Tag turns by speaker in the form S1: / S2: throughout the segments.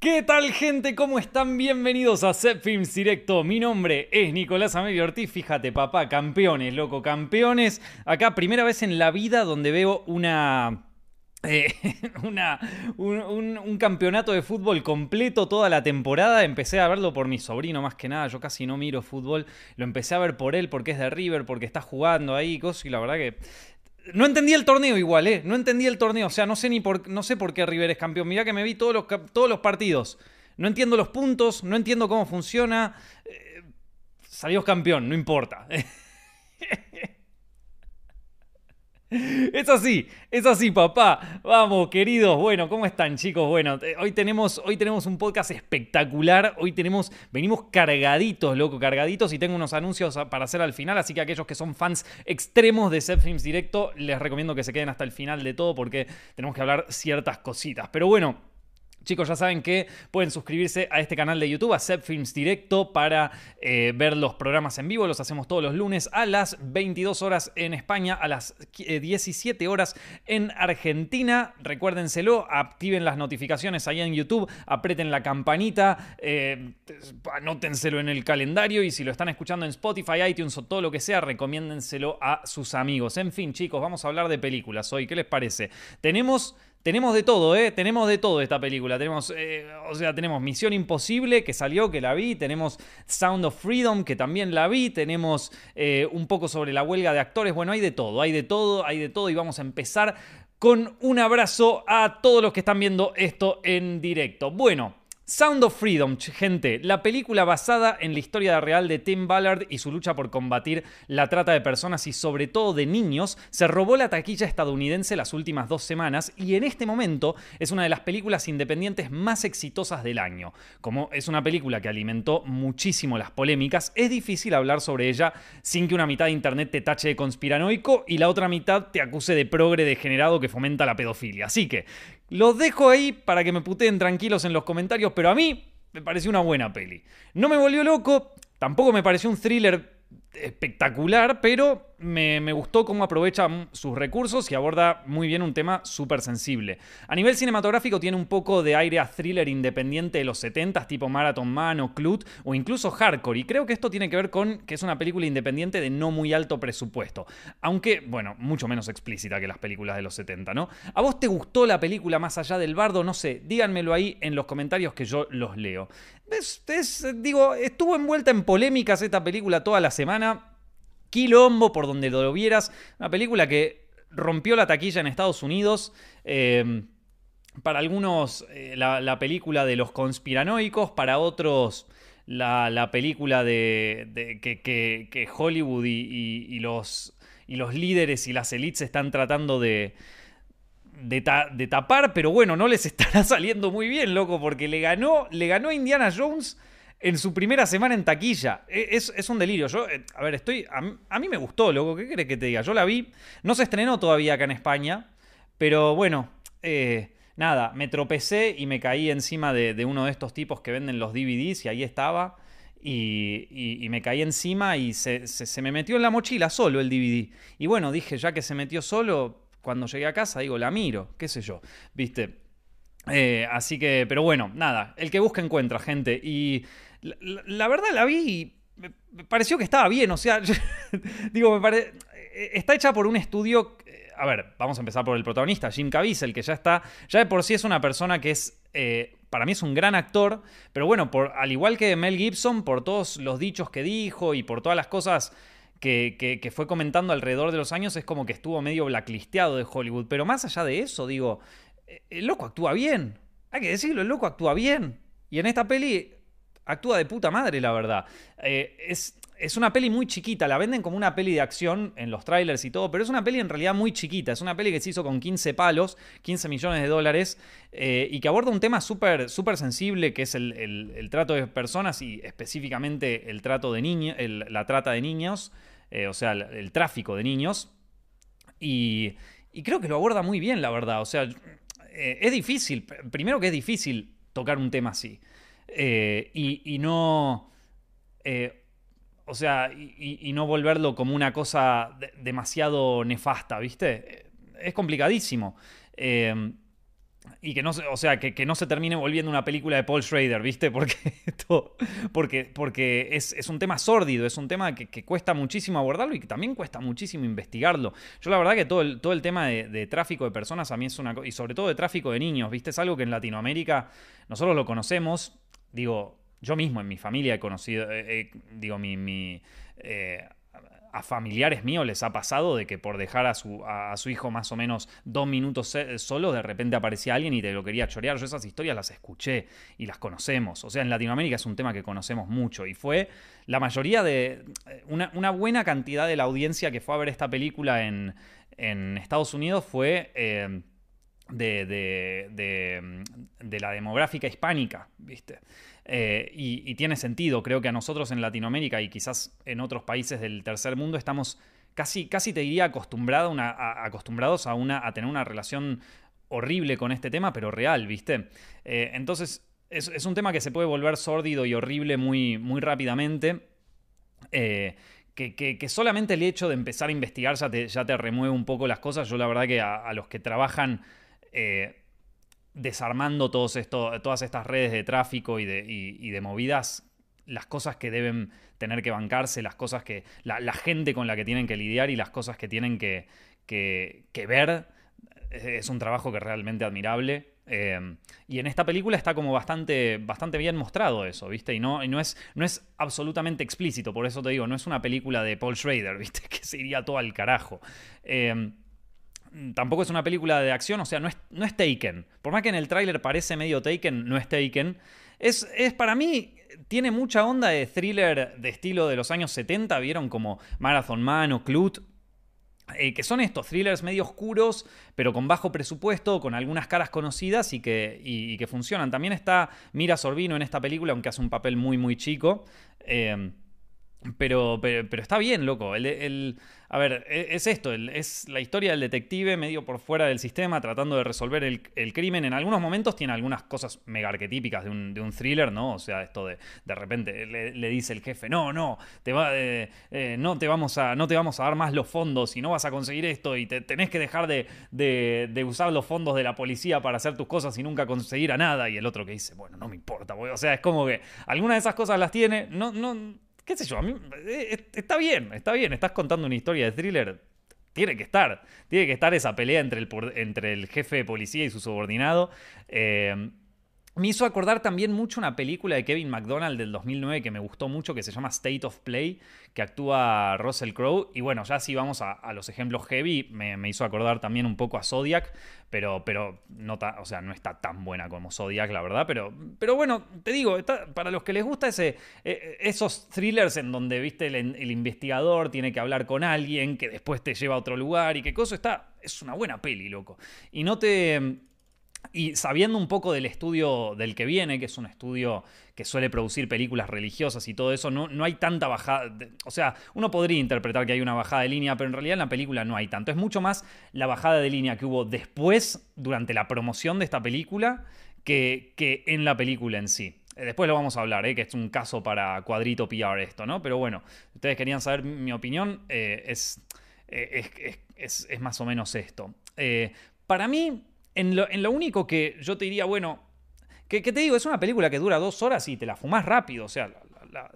S1: ¿Qué tal gente? ¿Cómo están? Bienvenidos a Set Films Directo. Mi nombre es Nicolás Amelio Ortiz. Fíjate, papá, campeones, loco, campeones. Acá, primera vez en la vida donde veo una... eh, una un, un- campeonato de fútbol completo toda la temporada. Empecé a verlo por mi sobrino más que nada. Yo casi no miro fútbol. Lo empecé a ver por él porque es de River, porque está jugando ahí, cosas. Y la verdad que no entendí el torneo igual, ¿eh? No entendí el torneo. O sea, no sé ni por, no sé por qué River es campeón. Mirá que me vi todos los, todos los partidos. No entiendo los puntos, no entiendo cómo funciona. Eh, salió campeón, no importa. Es así, es así, papá. Vamos, queridos. Bueno, ¿cómo están, chicos? Bueno, eh, hoy tenemos, hoy tenemos un podcast espectacular. Hoy tenemos, venimos cargaditos, loco, cargaditos. Y tengo unos anuncios para hacer al final. Así que aquellos que son fans extremos de Set Films Directo, les recomiendo que se queden hasta el final de todo porque tenemos que hablar ciertas cositas. Pero bueno. Chicos, ya saben que pueden suscribirse a este canal de YouTube, a Set Films Directo, para eh, ver los programas en vivo. Los hacemos todos los lunes a las 22 horas en España, a las eh, 17 horas en Argentina. Recuérdenselo, activen las notificaciones ahí en YouTube, aprieten la campanita, eh, anótenselo en el calendario y si lo están escuchando en Spotify, iTunes o todo lo que sea, recomiéndenselo a sus amigos. En fin, chicos, vamos a hablar de películas hoy. ¿Qué les parece? Tenemos... Tenemos de todo, ¿eh? Tenemos de todo esta película. Tenemos, eh, o sea, tenemos Misión Imposible, que salió, que la vi. Tenemos Sound of Freedom, que también la vi. Tenemos eh, un poco sobre la huelga de actores. Bueno, hay de todo, hay de todo, hay de todo. Y vamos a empezar con un abrazo a todos los que están viendo esto en directo. Bueno. Sound of Freedom, gente, la película basada en la historia real de Tim Ballard y su lucha por combatir la trata de personas y sobre todo de niños, se robó la taquilla estadounidense las últimas dos semanas y en este momento es una de las películas independientes más exitosas del año. Como es una película que alimentó muchísimo las polémicas, es difícil hablar sobre ella sin que una mitad de internet te tache de conspiranoico y la otra mitad te acuse de progre degenerado que fomenta la pedofilia. Así que los dejo ahí para que me puteen tranquilos en los comentarios, pero a mí me pareció una buena peli. No me volvió loco, tampoco me pareció un thriller espectacular, pero me, gustó cómo aprovecha mm, sus recursos y aborda muy bien un tema súper sensible. A nivel cinematográfico tiene un poco de aire a thriller independiente de los 70s, tipo Marathon Man o Clute, o incluso Hardcore, y creo que esto tiene que ver con que es una película independiente de no muy alto presupuesto, aunque, bueno, mucho menos explícita que las películas de los 70, ¿no? ¿A vos te gustó la película más allá del bardo? No sé, díganmelo ahí en los comentarios que yo los leo. Es- es, digo, estuvo envuelta en polémicas esta película toda la semana. Quilombo, por donde lo vieras. Una película que rompió la taquilla en Estados Unidos. eh, para algunos, eh, la, la película de los conspiranoicos. Para otros, la, la película de, que, Hollywood y, los, y los líderes y las elites están tratando de, de, ta- de tapar, pero bueno, no les estará saliendo muy bien, loco, porque le ganó, le ganó Indiana Jones en su primera semana en taquilla. E- Es, un delirio. Yo, eh, a ver, estoy. A, mí- me gustó, loco. ¿Qué crees que te diga? Yo la vi. No se estrenó todavía acá en España. Pero bueno, eh, nada, me tropecé y me caí encima de, uno de estos tipos que venden los DVDs y ahí estaba. Y, me caí encima y se, se- se me metió en la mochila solo el DVD. Y bueno, dije, ya que se metió solo, cuando llegué a casa, digo, la miro, qué sé yo, ¿viste? Eh, así que, pero bueno, nada, el que busca encuentra, gente. Y la, verdad la vi y me, pareció que estaba bien, o sea, digo, me parece... Está hecha por un estudio... eh, A ver, vamos a empezar por el protagonista, Jim Caviezel, que ya está, ya de por sí es una persona que es, eh, para mí es un gran actor, pero bueno, al igual que Mel Gibson, por todos los dichos que dijo y por todas las cosas que, que- fue comentando alrededor de los años, es como que estuvo medio blacklisteado de Hollywood. Pero más allá de eso, digo, eh, el loco actúa bien. Hay que decirlo, el loco actúa bien. Y en esta peli actúa de puta madre, la verdad. Eh, es, es una peli muy chiquita, la venden como una peli de acción en los trailers y todo, pero es una peli en realidad muy chiquita. Es una peli que se hizo con 15 palos, 15 millones de dólares, eh, y que aborda un tema súper sensible, que es el, el- trato de personas y específicamente el trato de niños, la trata de niños, eh, o sea, el, tráfico de niños. Y, y creo que lo aborda muy bien, la verdad. O sea, es difícil. Primero que es difícil tocar un tema así. Eh, y, no. eh, o sea, y, no volverlo como una cosa de- demasiado nefasta, ¿viste? Es complicadísimo. Eh, y que no, o sea, que, no se termine volviendo una película de Paul Schrader, ¿viste? Porque, porque, porque es, es un tema sórdido, es un tema que, que cuesta muchísimo abordarlo y que también cuesta muchísimo investigarlo. Yo la verdad que todo el, todo el tema de, de tráfico de personas a mí es una cosa, y sobre todo de tráfico de niños, ¿viste? Es algo que en Latinoamérica nosotros lo conocemos, digo, yo mismo en mi familia he conocido, eh, eh, digo, mi... mi, eh, a familiares míos les ha pasado de que por dejar a su, a, su hijo más o menos dos minutos solo, de repente aparecía alguien y te lo quería chorear. Yo esas historias las escuché y las conocemos. O sea, en Latinoamérica es un tema que conocemos mucho. Y fue la mayoría de. Una, una buena cantidad de la audiencia que fue a ver esta película en, en Estados Unidos fue. eh, de, de- de, de la demográfica hispánica, ¿viste? Eh, y, tiene sentido, creo que a nosotros en Latinoamérica y quizás en otros países del tercer mundo estamos casi, casi te diría acostumbrado a- acostumbrados a, una, a tener una relación horrible con este tema, pero real, ¿viste? Eh, entonces es, un tema que se puede volver sórdido y horrible muy, muy rápidamente. Eh, que, que- solamente el hecho de empezar a investigar ya te, ya te remueve un poco las cosas. Yo la verdad que a los que trabajan eh, desarmando todas estas redes de tráfico y de, movidas, las cosas que deben tener que bancarse, las cosas que. La, gente con la que tienen que lidiar y las cosas que tienen que, ver. eh, Es un trabajo que es realmente admirable. Eh, y en esta película está como bastante, bastante bien mostrado eso, ¿viste? Y no, es, absolutamente explícito, por eso te digo, no es una película de Paul Schrader, ¿viste? Que se iría todo al carajo. Tampoco es una película de acción, o sea, no es, no es Taken. Por más que en el tráiler parece medio Taken, no es Taken. Es, es para mí, tiene mucha onda de thriller de estilo de los años 70, vieron como Marathon Man o Clute. eh, que son estos thrillers medio oscuros, pero con bajo presupuesto, con algunas caras conocidas y que, y que funcionan. También está Mira Sorbino en esta película, aunque hace un papel muy, muy chico. Eh, pero, pero, pero está bien, loco. El, el- a ver, e- es esto, es la historia del detective medio por fuera del sistema tratando de resolver el, crimen. En algunos momentos tiene algunas cosas mega arquetípicas de un, de un thriller, ¿no? O sea, esto de de repente le, dice el jefe, no, no, te va, eh, eh, no, te vamos a, no te vamos a dar más los fondos y no vas a conseguir esto y te, tenés que dejar de, de- usar los fondos de la policía para hacer tus cosas y nunca conseguir a nada. Y el otro que dice, bueno, no me importa, o sea, es como que algunas de esas cosas las tiene, no, no, qué sé yo, a mí eh, eh, está bien, está bien, estás contando una historia de thriller, tiene que estar, tiene que estar esa pelea entre el, entre el jefe de policía y su subordinado. Eh, me hizo acordar también mucho una película de Kevin McDonald del 2009 que me gustó mucho, que se llama State of Play, que actúa Russell Crowe. Y bueno, ya si vamos a, los ejemplos heavy, me, me hizo acordar también un poco a Zodiac, pero, pero no, ta- o sea, no está tan buena como Zodiac, la verdad. Pero, pero bueno, te digo, para los que les gusta ese, eh, esos thrillers en donde, viste, el, el investigador tiene que hablar con alguien que después te lleva a otro lugar y qué cosa, está, es una buena peli, loco. Y no te... Y sabiendo un poco del estudio del que viene, que es un estudio que suele producir películas religiosas y todo eso, no, no hay tanta bajada. o sea, uno podría interpretar que hay una bajada de línea, pero en realidad en la película no hay tanto. Es mucho más la bajada de línea que hubo después, durante la promoción de esta película, que, que en la película en sí. Eh, Después lo vamos a hablar, ¿eh? que es un caso para cuadrito PR esto, ¿no? Pero bueno, ustedes querían saber mi opinión, eh, es, eh, es, es- es- es más o menos esto. Para mí, en lo, único que yo te diría, bueno, que, que te digo, es una película que dura dos horas y te la fumás rápido, o sea,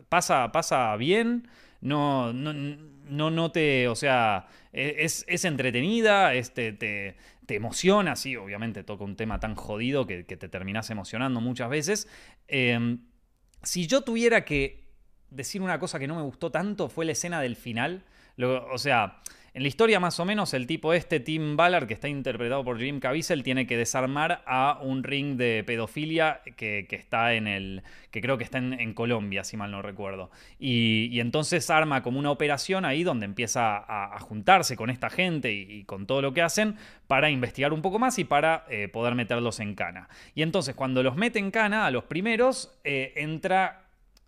S1: pasa, pasa bien, no, no, no, no te, o sea, e- es, es entretenida, es- te, te- emociona, sí, obviamente toca un tema tan jodido que, te terminás emocionando muchas veces. Eh, si yo tuviera que decir una cosa que no me gustó tanto, fue la escena del final. O sea, en la historia más o menos el tipo este, Tim Ballard, que está interpretado por Jim Caviezel, tiene que desarmar a un ring de pedofilia que, está en el... que creo que está en, Colombia, si mal no recuerdo. Y, entonces arma como una operación ahí donde empieza a, juntarse con esta gente y, y con todo lo que hacen para investigar un poco más y para eh, poder meterlos en cana. Y entonces cuando los mete en cana a los primeros, eh, entra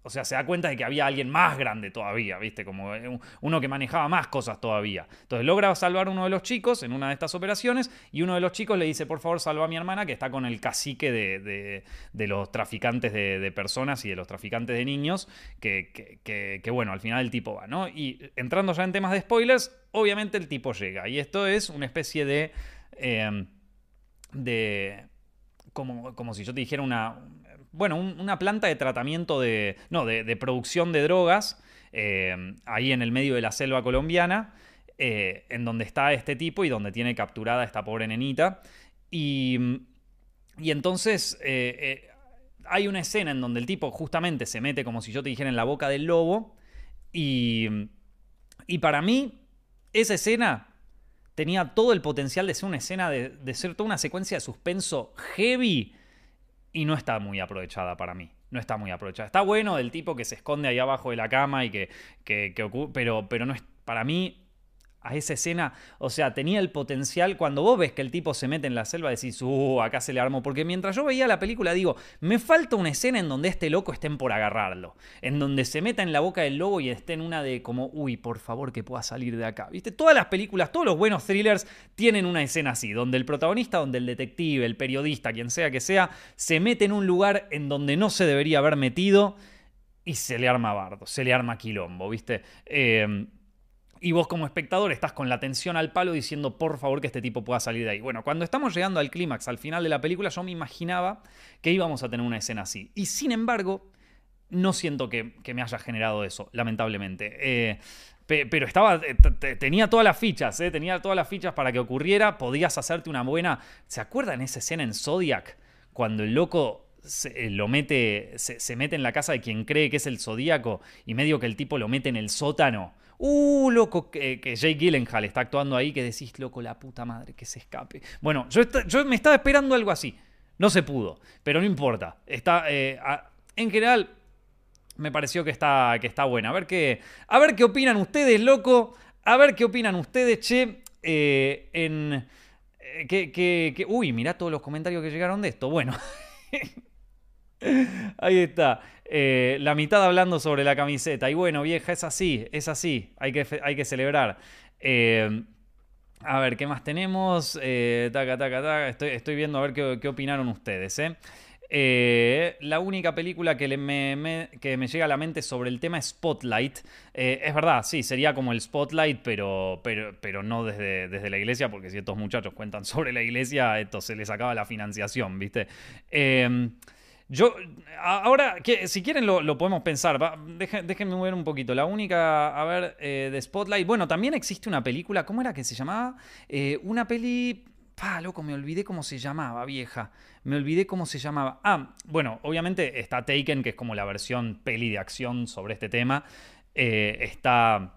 S1: o sea, se da cuenta de que había alguien más grande todavía, ¿viste? Como un- uno que manejaba más cosas todavía. Entonces logra salvar a uno de los chicos en una de estas operaciones y uno de los chicos le dice, por favor, salva a mi hermana que está con el cacique de, de- los traficantes de, de personas y de los traficantes de niños, que- que, bueno, al final el tipo va, ¿no? Y entrando ya en temas de spoilers, obviamente el tipo llega. Y esto es una especie de... eh, de como, como si yo te dijera una, bueno, una planta de tratamiento de, no, de, producción de drogas, eh, ahí en el medio de la selva colombiana, eh, en donde está este tipo y donde tiene capturada esta pobre nenita. Y, y entonces eh, hay una escena en donde el tipo justamente se mete, como si yo te dijera, en la boca del lobo. Y, y para mí, esa escena tenía todo el potencial de ser una escena, de, de ser toda una secuencia de suspenso heavy y no está muy aprovechada para mí. No está muy aprovechada. Está bueno del tipo que se esconde ahí abajo de la cama y que, que, pero, pero no es, para mí a esa escena, o sea, tenía el potencial, cuando vos ves que el tipo se mete en la selva, decís, uh, acá se le armó, porque mientras yo veía la película digo, me falta una escena en donde este loco estén por agarrarlo, en donde se meta en la boca del lobo y esté en una de como, uy, por favor que pueda salir de acá, ¿viste? Todas las películas, todos los buenos thrillers tienen una escena así, donde el protagonista, donde el detective, el periodista, quien sea que sea, se mete en un lugar en donde no se debería haber metido y se le arma bardo, se le arma quilombo, ¿viste? Eh, y vos como espectador estás con la atención al palo diciendo por favor que este tipo pueda salir de ahí. Bueno, cuando estamos llegando al clímax, al final de la película, yo me imaginaba que íbamos a tener una escena así. Y sin embargo, no siento que, me haya generado eso, lamentablemente. Eh, pero estaba, eh, tenía todas las fichas, eh, tenía todas las fichas para que ocurriera, podías hacerte una buena... ¿Se acuerdan esa escena en Zodiac? Cuando el loco se, lo mete, se, se, mete en la casa de quien cree que es el Zodíaco y medio que el tipo lo mete en el sótano Uh, loco, que, Jake Gyllenhaal está actuando ahí, que decís, loco, la puta madre, que se escape. Bueno, yo, yo me estaba esperando algo así. No se pudo, pero no importa. Está, eh, en general, me pareció que está, que está buena. A ver, qué, a ver qué opinan ustedes, loco. A ver qué opinan ustedes, che. Eh, en. Eh, que, que, uy, mirá todos los comentarios que llegaron de esto. Bueno. Ahí está. Eh, la mitad hablando sobre la camiseta. Y bueno, vieja, es así, es así. Hay que, hay que celebrar. Eh, a ver, ¿qué más tenemos? Eh, taca, taca. Estoy, estoy, viendo a ver qué, opinaron ustedes. la única película que, me, que, me, llega a la mente sobre el tema es Spotlight. es verdad, sí, sería como el Spotlight, pero, pero, pero no desde, desde, la iglesia, porque si estos muchachos cuentan sobre la iglesia, esto se les acaba la financiación, ¿viste? Yo, ahora, si quieren lo, podemos pensar. déjenme ver un poquito. La única, a ver, eh, de Spotlight. Bueno, también existe una película, ¿cómo era que se llamaba? Eh, una peli... Ah, loco, me olvidé cómo se llamaba, vieja. Me olvidé cómo se llamaba. Ah, bueno, obviamente está Taken, que es como la versión peli de acción sobre este tema. Eh, está...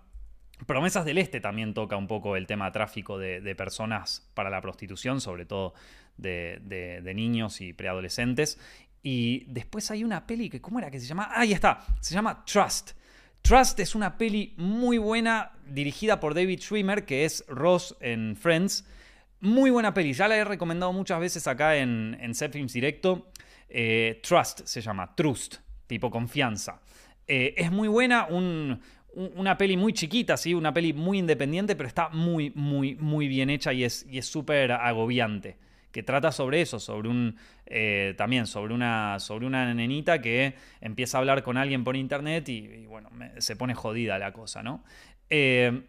S1: Promesas del Este también toca un poco el tema tráfico de, personas para la prostitución, sobre todo de, niños y preadolescentes. Y después hay una peli que, ¿cómo era que se llama? Ah, ahí está, se llama Trust. Trust es una peli muy buena dirigida por David Schwimmer, que es Ross en Friends. Muy buena peli, ya la he recomendado muchas veces acá en, en Set Films Directo. Eh, Trust se llama, Trust, tipo confianza. Eh, es muy buena, una peli muy chiquita, ¿sí? una peli muy independiente, pero está muy, muy, muy bien hecha y es súper agobiante que trata sobre eso, sobre un, eh, también sobre una, sobre una nenita que empieza a hablar con alguien por internet y, bueno, se pone jodida la cosa, ¿no? Eh,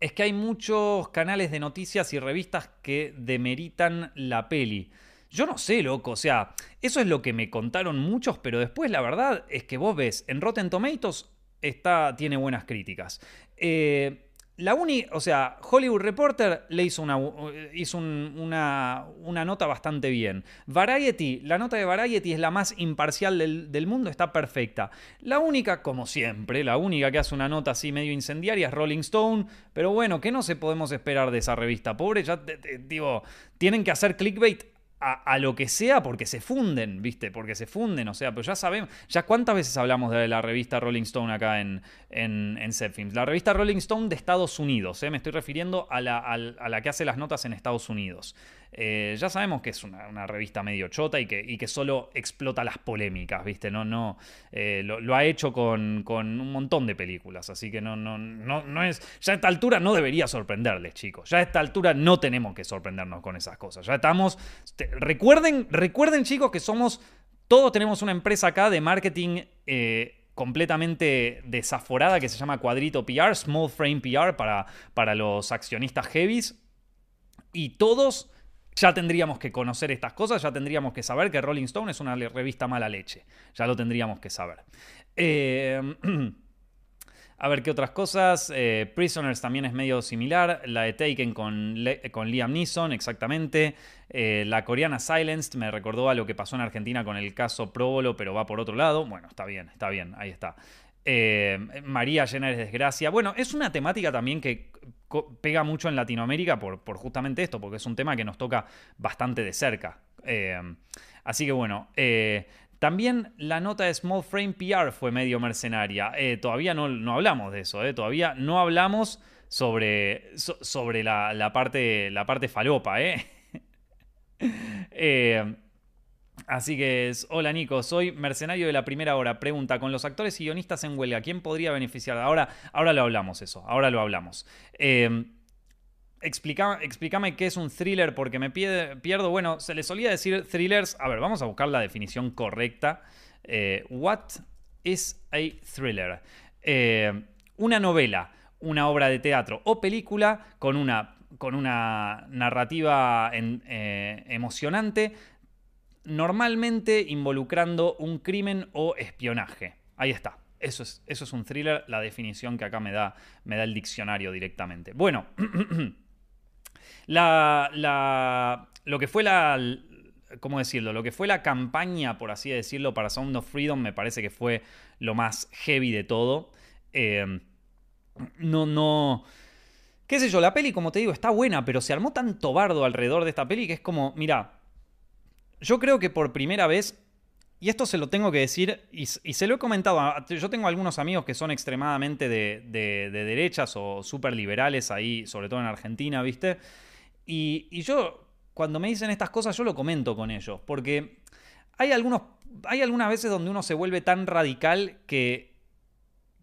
S1: es que hay muchos canales de noticias y revistas que demeritan la peli. Yo no sé, loco, o sea, eso es lo que me contaron muchos, pero después la verdad es que vos ves, en Rotten Tomatoes está, tiene buenas críticas. Eh, la uni, o sea, Hollywood Reporter le hizo una, hizo una, una, nota bastante bien. Variety, la nota de Variety es la más imparcial del, mundo, está perfecta. La única, como siempre, la única que hace una nota así medio incendiaria es Rolling Stone, pero bueno, ¿qué no se podemos esperar de esa revista? Pobre, ya, digo, tienen que hacer clickbait a, lo que sea porque se funden, ¿viste? Porque se funden, o sea, pero ya sabemos, ya cuántas veces hablamos de la revista Rolling Stone acá en, en, en La revista Rolling Stone de Estados Unidos, ¿eh? me estoy refiriendo a la, a la, que hace las notas en Estados Unidos. Eh, ya sabemos que es una, revista medio chota y que, y que, solo explota las polémicas, ¿viste? No, no, eh, lo, ha hecho con, un montón de películas, así que no, no, no, no es. Ya a esta altura no debería sorprenderles, chicos. Ya a esta altura no tenemos que sorprendernos con esas cosas. Ya estamos. recuerden, recuerden, chicos, que somos. Todos tenemos una empresa acá de marketing. Eh, completamente desaforada que se llama Cuadrito PR, Small Frame PR para, para los accionistas heavies. Y todos ya tendríamos que conocer estas cosas, ya tendríamos que saber que Rolling Stone es una revista mala leche. Ya lo tendríamos que saber. Eh, a ver qué otras cosas. Eh, Prisoners también es medio similar. La de Taken con, con Liam Neeson, exactamente. Eh, la coreana Silenced me recordó a lo que pasó en Argentina con el caso Próbolo, pero va por otro lado. Bueno, está bien, está bien, ahí está. María llena de desgracia. Bueno, es una temática también que pega mucho en Latinoamérica por, justamente esto, porque es un tema que nos toca bastante de cerca. Eh, así que bueno, eh, también la nota de Small Frame PR fue medio mercenaria. Eh, todavía no, no, hablamos de eso, todavía no hablamos sobre, sobre la, parte, la parte falopa. ¿eh? Así que es, hola Nico, soy mercenario de la primera hora. Pregunta, con los actores y guionistas en huelga, ¿quién podría beneficiar? Ahora, ahora lo hablamos eso, ahora lo hablamos. Eh, explícame qué es un thriller porque me pierdo. Bueno, se le solía decir thrillers. A ver, vamos a buscar la definición correcta. Eh, what is a thriller? Eh, una novela, una obra de teatro o película con una, con una narrativa eh, emocionante normalmente involucrando un crimen o espionaje. Ahí está. Eso es, eso es un thriller, la definición que acá me da, me da el diccionario directamente. Bueno, la, lo que fue la, ¿cómo decirlo? Lo que fue la campaña, por así decirlo, para Sound of Freedom me parece que fue lo más heavy de todo. Eh, no, no... ¿Qué sé yo? La peli, como te digo, está buena, pero se armó tanto bardo alrededor de esta peli que es como, mira, yo creo que por primera vez, y esto se lo tengo que decir, y, se lo he comentado, yo tengo algunos amigos que son extremadamente de, derechas o súper liberales ahí, sobre todo en Argentina, ¿viste? Y, yo, cuando me dicen estas cosas, yo lo comento con ellos, porque hay, algunos, hay algunas veces donde uno se vuelve tan radical que,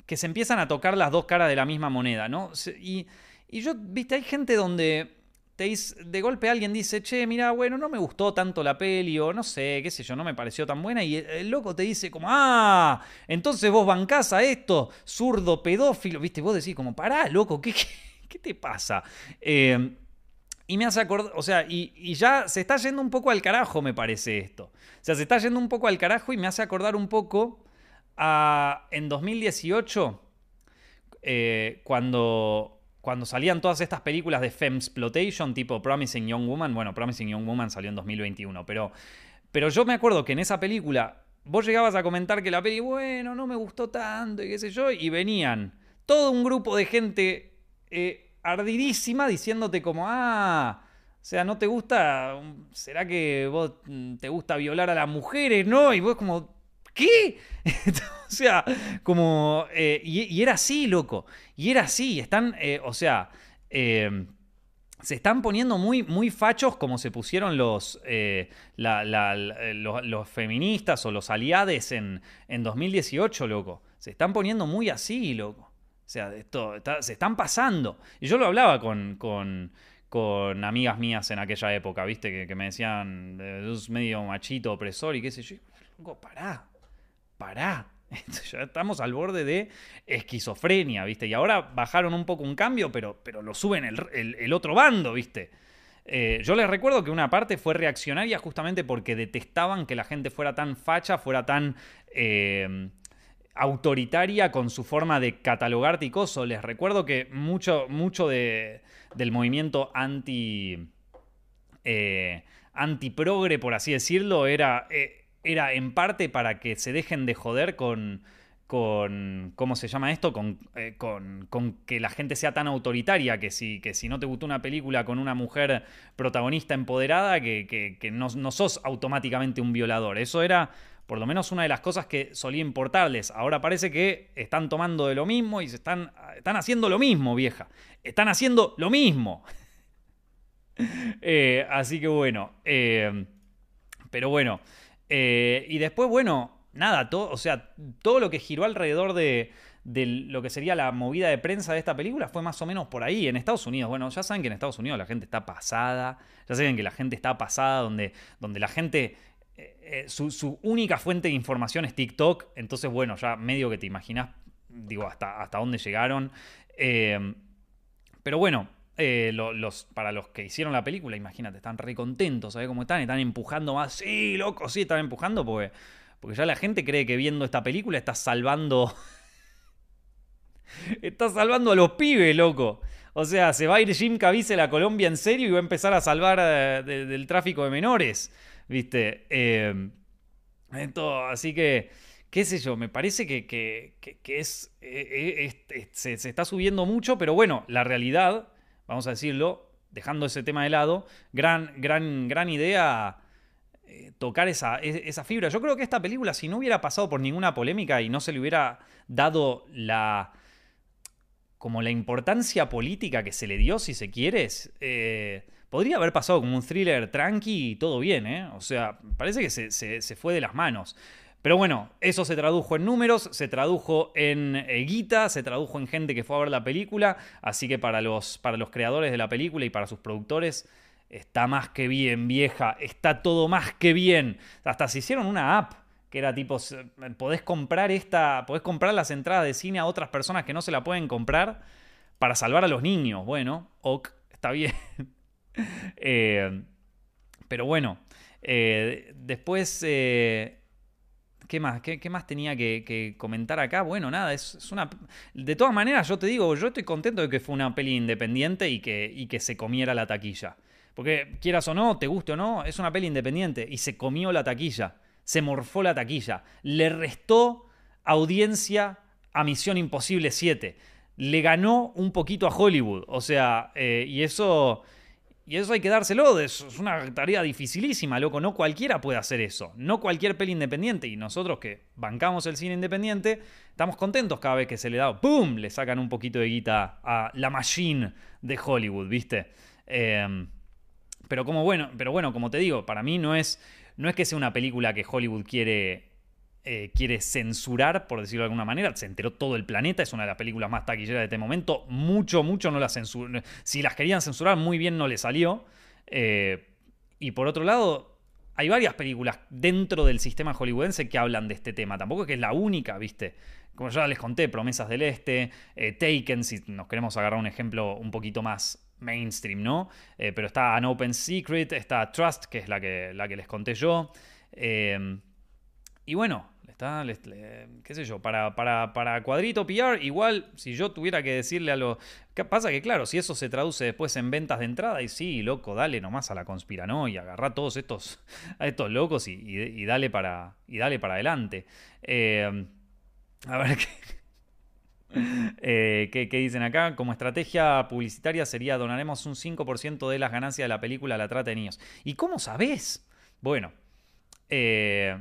S1: que se empiezan a tocar las dos caras de la misma moneda, ¿no? Y, y yo, viste, hay gente donde de golpe alguien dice, che, mira, bueno, no me gustó tanto la peli, o no sé, qué sé yo, no me pareció tan buena, y el, loco te dice como, ah, entonces vos bancás a esto, zurdo, pedófilo, viste, vos decís como, pará, loco, ¿qué, qué, te pasa? Eh, y me hace acordar, o sea, y, ya se está yendo un poco al carajo, me parece esto. O sea, se está yendo un poco al carajo y me hace acordar un poco a, en 2018, eh, cuando cuando salían todas estas películas de Femsplotation, tipo Promising Young Woman, bueno, Promising Young Woman salió en 2021, pero, pero yo me acuerdo que en esa película vos llegabas a comentar que la peli, bueno, no me gustó tanto y qué sé yo, y venían todo un grupo de gente eh, ardidísima diciéndote como, ah, o sea, ¿no te gusta? ¿Será que vos mm, te gusta violar a las mujeres? No, y vos como, ¿Qué? o sea, como... Eh, y, era así, loco. Y era así. Están, eh, o sea... Eh, se están poniendo muy, muy fachos como se pusieron los, los, feministas o los aliades en, en 2018, loco. Se están poniendo muy así, loco. O sea, esto, se están pasando. Y yo lo hablaba con, con, con amigas mías en aquella época, ¿viste? Que, me decían, es medio machito, opresor y qué sé yo. Loco, pará pará. Ya estamos al borde de esquizofrenia, ¿viste? Y ahora bajaron un poco un cambio, pero, pero lo suben el, otro bando, ¿viste? Eh, yo les recuerdo que una parte fue reaccionaria justamente porque detestaban que la gente fuera tan facha, fuera tan eh, autoritaria con su forma de catalogar ticoso. Les recuerdo que mucho, mucho de, del movimiento anti. Eh, antiprogre, por así decirlo, era era en parte para que se dejen de joder con, con ¿cómo se llama esto? Con, eh, con, que la gente sea tan autoritaria, que si, que si no te gustó una película con una mujer protagonista empoderada, que, no, sos automáticamente un violador. Eso era por lo menos una de las cosas que solía importarles. Ahora parece que están tomando de lo mismo y se están, están haciendo lo mismo, vieja. Están haciendo lo mismo. Eh, así que bueno. Eh, pero bueno. Eh, y después, bueno, nada, todo, o sea, todo lo que giró alrededor de, lo que sería la movida de prensa de esta película fue más o menos por ahí. En Estados Unidos, bueno, ya saben que en Estados Unidos la gente está pasada, ya saben que la gente está pasada, donde, donde la gente, eh, eh, su, única fuente de información es TikTok, entonces, bueno, ya medio que te imaginas, digo, hasta, hasta dónde llegaron. pero bueno, eh, los, para los que hicieron la película, imagínate, están re contentos, ¿sabes cómo están? Están empujando más. Sí, loco, sí, están empujando porque, porque ya la gente cree que viendo esta película está salvando. está salvando a los pibes, loco. O sea, se va a ir Jim Caviezel a Colombia en serio y va a empezar a salvar eh, del tráfico de menores, ¿viste? Eh, así que qué sé yo, me parece que, es, se, está subiendo mucho, pero bueno, la realidad, vamos a decirlo, dejando ese tema de lado, gran, gran, gran idea eh, tocar esa, esa fibra. Yo creo que esta película, si no hubiera pasado por ninguna polémica y no se le hubiera dado la como la importancia política que se le dio, si se quiere, eh, podría haber pasado como un thriller tranqui y todo bien, ¿eh? O sea, parece que se, se fue de las manos. Pero bueno, eso se tradujo en números, se tradujo en eh, guita, se tradujo en gente que fue a ver la película, así que para los, para los creadores de la película y para sus productores está más que bien, vieja, está todo más que bien. Hasta se hicieron una app que era tipo, podés comprar esta, podés comprar las entradas de cine a otras personas que no se la pueden comprar para salvar a los niños. Bueno, ok, está bien. Eh, pero bueno, eh, después... ¿Qué más? ¿Qué, más tenía que, comentar acá? Bueno, nada, es, una... De todas maneras, yo te digo, yo estoy contento de que fue una peli independiente y que, y que se comiera la taquilla. Porque quieras o no, te guste o no, es una peli independiente y se comió la taquilla, se morfó la taquilla, le restó audiencia a Misión Imposible 7, le ganó un poquito a Hollywood, o sea, eh, y eso y eso hay que dárselo, es una tarea dificilísima, loco. No cualquiera puede hacer eso. No cualquier peli independiente. Y nosotros que bancamos el cine independiente, estamos contentos cada vez que se le da, ¡pum! Le sacan un poquito de guita a la machine de Hollywood, ¿viste? Em, pero como bueno, pero bueno, como te digo, para mí no es, no es que sea una película que Hollywood quiere eh, quiere censurar, por decirlo de alguna manera. Se enteró todo el planeta, es una de las películas más taquilleras de este momento. Mucho, mucho no la censuró. Si las querían censurar, muy bien no le salió. Eh, y por otro lado, hay varias películas dentro del sistema hollywoodense que hablan de este tema. Tampoco es que es la única, ¿viste? Como ya les conté, Promesas del Este, eh, Taken, si nos queremos agarrar un ejemplo un poquito más mainstream, ¿no? pero está An Open Secret, está Trust, que es la que, la que les conté yo. y bueno, Está, qué sé yo, para, para, para, cuadrito PR, igual si yo tuviera que decirle a lo... ¿Qué pasa? Que claro, si eso se traduce después en ventas de entrada, y sí, loco, dale nomás a la y agarra a todos estos, a estos locos y, dale, para, y dale para adelante. Eh, a ver eh, qué... ¿qué, dicen acá? Como estrategia publicitaria sería donaremos un 5% de las ganancias de la película a la trata de niños. ¿Y cómo sabes? Bueno, eh,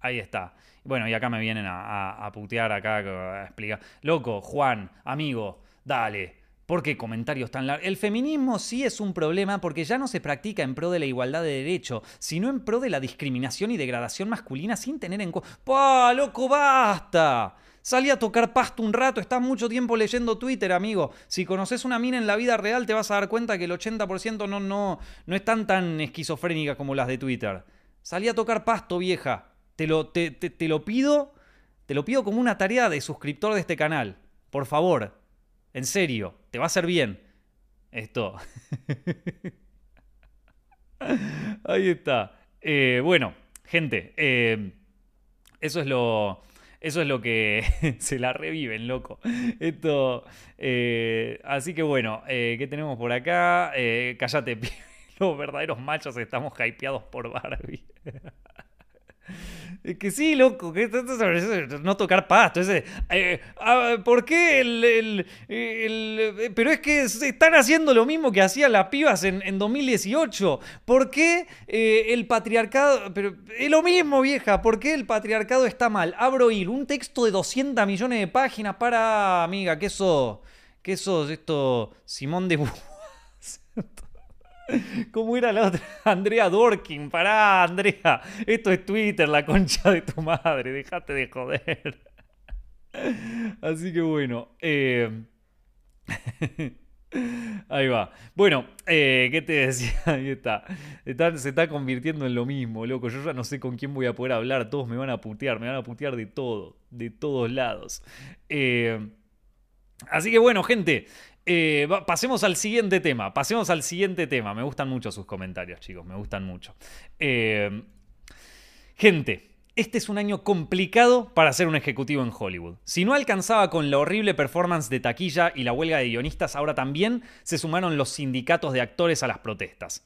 S1: ahí está. Bueno, y acá me vienen a, putear, acá a explicar. Loco, Juan, amigo, dale. ¿Por qué comentarios tan largos? El feminismo sí es un problema porque ya no se practica en pro de la igualdad de derecho, sino en pro de la discriminación y degradación masculina sin tener en cuenta. ¡Pah, loco, basta! Salí a tocar pasto un rato, estás mucho tiempo leyendo Twitter, amigo. Si conoces una mina en la vida real, te vas a dar cuenta que el 80% no, no, no están tan esquizofrénicas como las de Twitter. Salí a tocar pasto, vieja. Te lo, te, lo pido, te lo pido como una tarea de suscriptor de este canal. Por favor, en serio, te va a hacer bien. Esto. Ahí está. Eh, bueno, gente, eh, eso es lo. Eso es lo que se la reviven, loco. Esto. Eh, así que bueno, ¿qué tenemos por acá? cállate, los verdaderos machos estamos hypeados por Barbie. Que sí, loco, que no tocar pasto. Ese, eh, ah, ¿Por qué el, Pero es que están haciendo lo mismo que hacían las pibas en, 2018. ¿Por qué eh, el patriarcado... Pero es lo mismo, vieja. ¿Por qué el patriarcado está mal? Abro ir un texto de 200 millones de páginas para... Amiga, que eso... Que eso, esto... Simón de... ¿Cómo era la otra? Andrea Dorkin. Pará, Andrea. Esto es Twitter, la concha de tu madre. Déjate de joder. Así que bueno. Eh, ahí va. Bueno, eh, ¿qué te decía? Ahí está. Se está convirtiendo en lo mismo, loco. Yo ya no sé con quién voy a poder hablar. Todos me van a putear. Me van a putear de todo. De todos lados. Eh, así que bueno, gente. Eh, pasemos al siguiente tema. Pasemos al siguiente tema. Me gustan mucho sus comentarios, chicos. Me gustan mucho. Eh, gente, este es un año complicado para ser un ejecutivo en Hollywood. Si no alcanzaba con la horrible performance de taquilla y la huelga de guionistas, ahora también se sumaron los sindicatos de actores a las protestas.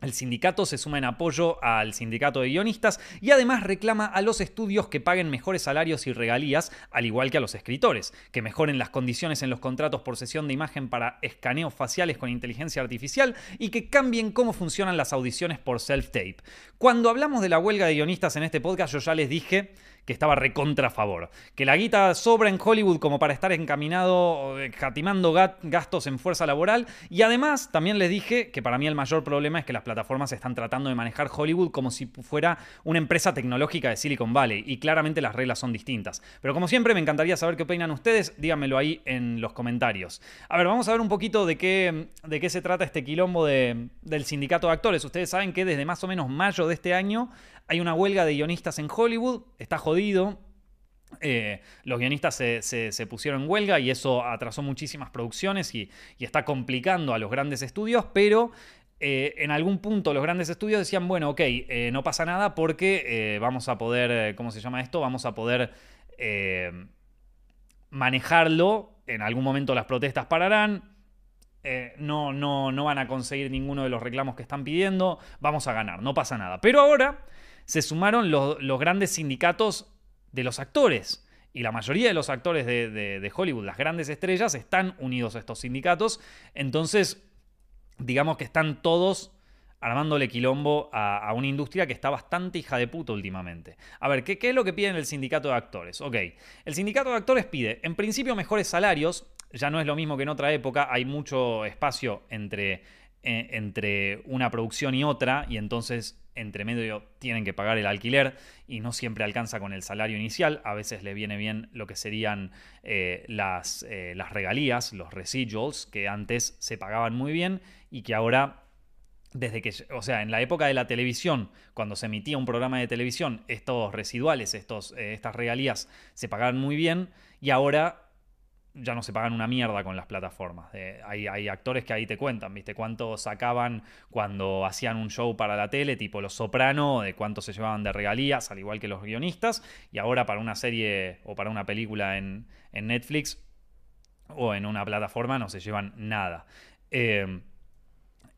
S1: El sindicato se suma en apoyo al sindicato de guionistas y además reclama a los estudios que paguen mejores salarios y regalías, al igual que a los escritores, que mejoren las condiciones en los contratos por sesión de imagen para escaneos faciales con inteligencia artificial y que cambien cómo funcionan las audiciones por self-tape. Cuando hablamos de la huelga de guionistas en este podcast, yo ya les dije que estaba recontra favor. Que la guita sobra en Hollywood como para estar encaminado, catimando gastos en fuerza laboral. Y además, también les dije que para mí el mayor problema es que las plataformas están tratando de manejar Hollywood como si fuera una empresa tecnológica de Silicon Valley. Y claramente las reglas son distintas. Pero como siempre, me encantaría saber qué opinan ustedes. Díganmelo ahí en los comentarios. A ver, vamos a ver un poquito de qué, de qué se trata este quilombo del sindicato de actores. Ustedes saben que desde más o menos mayo de este año hay una huelga de guionistas en Hollywood, está jodido. Eh, los guionistas se, pusieron en huelga y eso atrasó muchísimas producciones y, está complicando a los grandes estudios, pero eh, en algún punto los grandes estudios decían, bueno, ok, eh, no pasa nada porque vamos a poder, ¿cómo se llama esto? Vamos a poder manejarlo, en algún momento las protestas pararán, no, no, no van a conseguir ninguno de los reclamos que están pidiendo, vamos a ganar, no pasa nada. Pero ahora se sumaron los, grandes sindicatos de los actores. Y la mayoría de los actores de, Hollywood, las grandes estrellas, están unidos a estos sindicatos. Entonces, digamos que están todos armándole quilombo a, una industria que está bastante hija de puta últimamente. A ver, ¿qué, ¿qué, es lo que piden el sindicato de actores? Ok, el sindicato de actores pide, en principio, mejores salarios. Ya no es lo mismo que en otra época, hay mucho espacio entre, eh, entre una producción y otra, y entonces entre medio tienen que pagar el alquiler y no siempre alcanza con el salario inicial. A veces le viene bien lo que serían eh, las, eh, las regalías, los residuals, que antes se pagaban muy bien y que ahora desde que, o sea, en la época de la televisión, cuando se emitía un programa de televisión, estos residuales, estos, eh, estas regalías se pagaban muy bien y ahora ya no se pagan una mierda con las plataformas. hay, actores que ahí te cuentan, ¿viste? Cuánto sacaban cuando hacían un show para la tele, tipo Los Soprano, de cuánto se llevaban de regalías, al igual que los guionistas. Y ahora para una serie o para una película en, Netflix o en una plataforma no se llevan nada. Eh,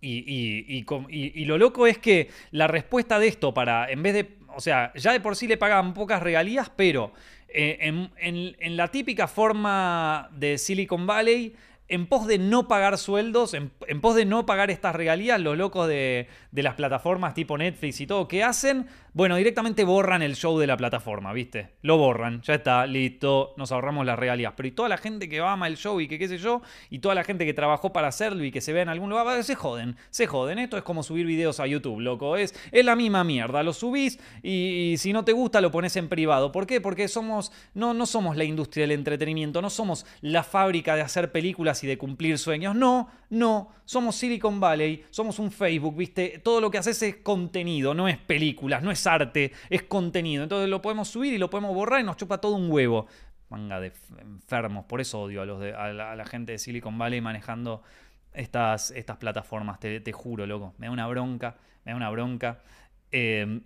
S1: y, y, lo loco es que la respuesta de esto para, en vez de, o sea, ya de por sí le pagaban pocas regalías, pero eh, en, la típica forma de Silicon Valley, en pos de no pagar sueldos, en, pos de no pagar estas regalías, los locos de, de, las plataformas tipo Netflix y todo, ¿qué hacen? Bueno, directamente borran el show de la plataforma, ¿viste? Lo borran, ya está, listo, nos ahorramos las regalías. Pero y toda la gente que ama el show y que qué sé yo, y toda la gente que trabajó para hacerlo y que se vea en algún lugar, se joden, se joden. Esto es como subir videos a YouTube, loco. Es, es la misma mierda. Lo subís y, si no te gusta lo pones en privado. ¿Por qué? Porque somos, no, no somos la industria del entretenimiento, no somos la fábrica de hacer películas y de cumplir sueños. No, no, somos Silicon Valley, somos un Facebook, ¿viste? Todo lo que haces es contenido, no es películas, no es arte, es contenido. Entonces lo podemos subir y lo podemos borrar y nos chupa todo un huevo. Manga de enfermos, por eso odio a, los de, a, la, gente de Silicon Valley manejando estas, estas plataformas, te, juro, loco. Me da una bronca, me da una bronca. Eh,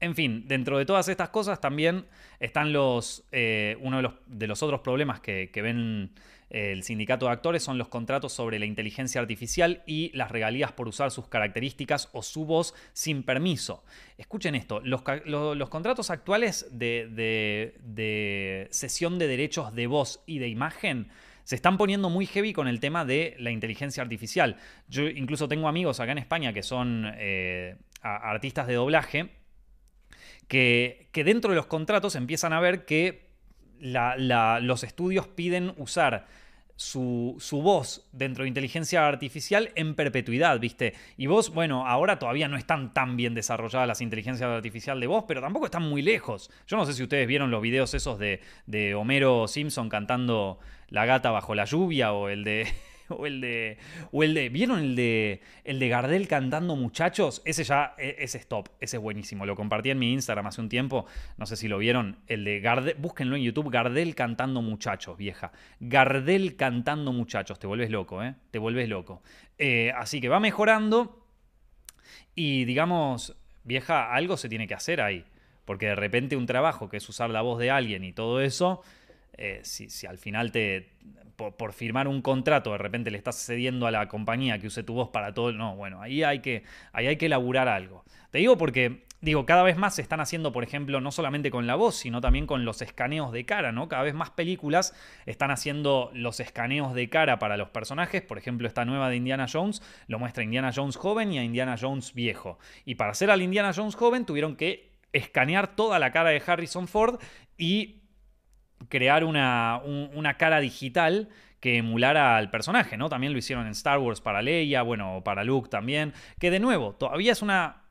S1: en fin, dentro de todas estas cosas también están los. Eh, uno de los, de los, otros problemas que ven el sindicato de actores son los contratos sobre la inteligencia artificial y las regalías por usar sus características o su voz sin permiso. Escuchen esto, los, contratos actuales de, de, sesión de derechos de voz y de imagen se están poniendo muy heavy con el tema de la inteligencia artificial. Yo incluso tengo amigos acá en España que son eh, artistas de doblaje que, dentro de los contratos empiezan a ver que los estudios piden usar su, voz dentro de inteligencia artificial en perpetuidad, ¿viste? Y vos, bueno, ahora todavía no están tan bien desarrolladas las inteligencias artificiales de voz, pero tampoco están muy lejos. Yo no sé si ustedes vieron los videos esos de, de Homero Simpson cantando La gata bajo la lluvia o el de... o el de. O el de. ¿Vieron el de. El de Gardel cantando muchachos? Ese ya. e- Ese es top. Ese es buenísimo. Lo compartí en mi Instagram hace un tiempo. No sé si lo vieron. El de Gardel. Búsquenlo en YouTube. Gardel cantando muchachos, vieja. Gardel cantando muchachos. Te vuelves loco, ¿eh? Te vuelves loco. Eh, así que va mejorando. Y digamos, vieja, algo se tiene que hacer ahí. Porque de repente un trabajo que es usar la voz de alguien y todo eso, eh, si, al final te, por, por firmar un contrato de repente le estás cediendo a la compañía que use tu voz para todo, no, bueno, ahí hay que, ahí hay que elaborar algo. Te digo porque, digo, cada vez más se están haciendo, por ejemplo, no solamente con la voz, sino también con los escaneos de cara, ¿no? Cada vez más películas están haciendo los escaneos de cara para los personajes. Por ejemplo, esta nueva de Indiana Jones lo muestra a Indiana Jones joven y a Indiana Jones viejo. Y para hacer al Indiana Jones joven tuvieron que escanear toda la cara de Harrison Ford y crear una, un- una cara digital que emulara al personaje, ¿no? También lo hicieron en Star Wars para Leia, bueno, para Luke también, que de nuevo, todavía es una,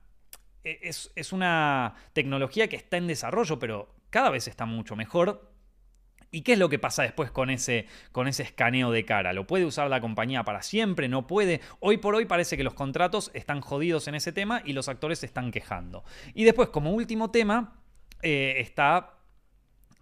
S1: e, es, es una tecnología que está en desarrollo, pero cada vez está mucho mejor. ¿Y qué es lo que pasa después con ese, con ese escaneo de cara? ¿Lo puede usar la compañía para siempre? ¿No puede? Hoy por hoy parece que los contratos están jodidos en ese tema y los actores se están quejando. Y después, como último tema, eh, está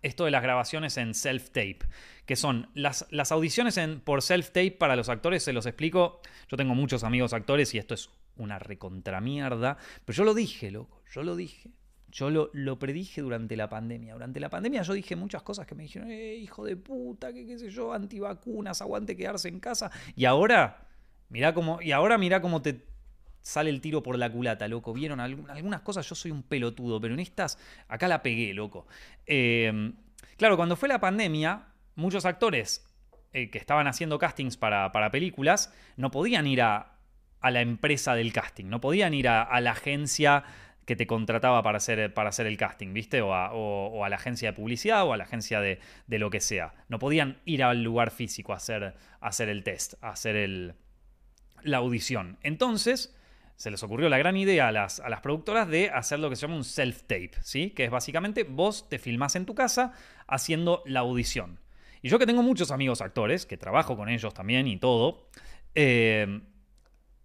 S1: esto de las grabaciones en self-tape, que son las, las audiciones en, por self-tape para los actores, se los explico. Yo tengo muchos amigos actores y esto es una recontramierda, pero yo lo dije, loco, yo lo dije. Yo lo, lo predije durante la pandemia. Durante la pandemia yo dije muchas cosas que me dijeron, eh, hijo de puta, que qué sé yo, antivacunas, aguante quedarse en casa. Y ahora, mirá cómo, y ahora mirá cómo te sale el tiro por la culata, loco. Vieron Algu- algunas cosas, yo soy un pelotudo, pero en estas, acá la pegué, loco. Eh, claro, cuando fue la pandemia, muchos actores eh, que estaban haciendo castings para, para películas no podían ir a, a la empresa del casting, no podían ir a, a la agencia que te contrataba para hacer, para hacer el casting, ¿viste? O a, o- o a la agencia de publicidad o a la agencia de, de lo que sea. No podían ir al lugar físico a hacer, a hacer el test, a hacer el, la audición. Entonces, se les ocurrió la gran idea a las, a las productoras de hacer lo que se llama un self-tape, ¿sí? Que es básicamente vos te filmás en tu casa haciendo la audición. Y yo que tengo muchos amigos actores, que trabajo con ellos también y todo, eh,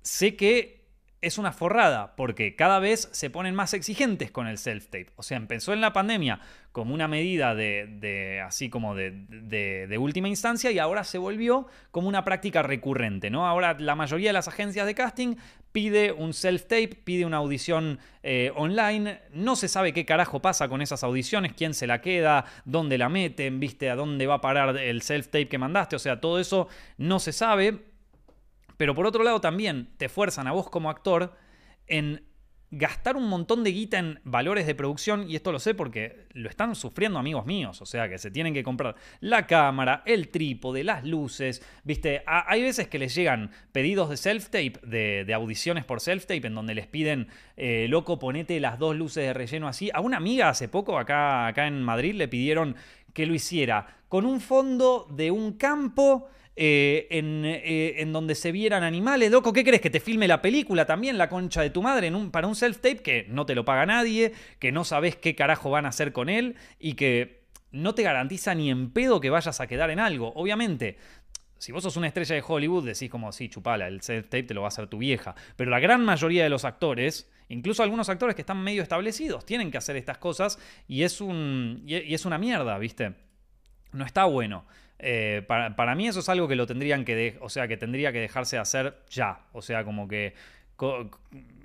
S1: sé que es una forrada, porque cada vez se ponen más exigentes con el self-tape. O sea, empezó en la pandemia como una medida de, de- así como de, de- de última instancia y ahora se volvió como una práctica recurrente, ¿no? Ahora la mayoría de las agencias de casting pide un self-tape, pide una audición eh, online, no se sabe qué carajo pasa con esas audiciones, quién se la queda, dónde la meten, viste, a dónde va a parar el self-tape que mandaste, o sea, todo eso no se sabe. Pero por otro lado también te fuerzan a vos como actor en gastar un montón de guita en valores de producción, y esto lo sé porque lo están sufriendo amigos míos, o sea que se tienen que comprar la cámara, el trípode, las luces, viste, hay veces que les llegan pedidos de self-tape, de, de audiciones por self-tape, en donde les piden, eh, loco, ponete las dos luces de relleno así. A una amiga hace poco, acá, acá en Madrid, le pidieron que lo hiciera con un fondo de un campo eh, en, eh, en donde se vieran animales. Loco, ¿qué crees? Que te filme la película también, la concha de tu madre, para un self-tape que no te lo paga nadie, que no sabes qué carajo van a hacer con él y que no te garantiza ni en pedo que vayas a quedar en algo. Obviamente, si vos sos una estrella de Hollywood, decís como, sí, chupala, el self-tape te lo va a hacer tu vieja. Pero la gran mayoría de los actores, incluso algunos actores que están medio establecidos, tienen que hacer estas cosas y es, un, y es una mierda, ¿viste? No está bueno. Eh, para, para mí eso es algo que lo tendrían que, o sea, que tendría que dejarse de hacer ya. O sea, como que, o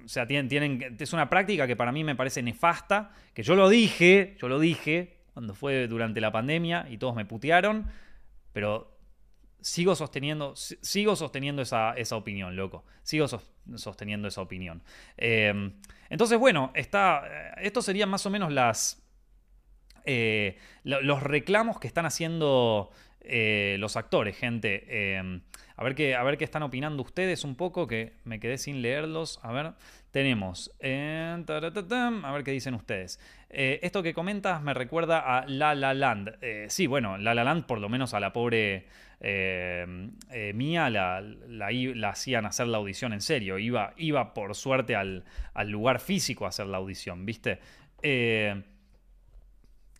S1: sea, tienen, tienen, es una práctica que para mí me parece nefasta, que yo lo dije, yo lo dije cuando fue durante la pandemia y todos me putearon, pero sigo sosteniendo, si- sigo sosteniendo esa, esa opinión, loco. Sigo sos- sosteniendo esa opinión. Eh, entonces, bueno, está, eh, esto serían más o menos las, lo- los reclamos que están haciendo eh, los actores, gente. Eh, a, ver qué, a ver qué están opinando ustedes un poco, que me quedé sin leerlos. A ver, tenemos... taratatam, a ver qué dicen ustedes. Eh, esto que comentas me recuerda a La La Land. Eh, sí, bueno, La La Land por lo menos a la pobre eh, Mía la, la, hacían hacer la audición en serio. Iba, iba por suerte al, al lugar físico a hacer la audición, ¿viste?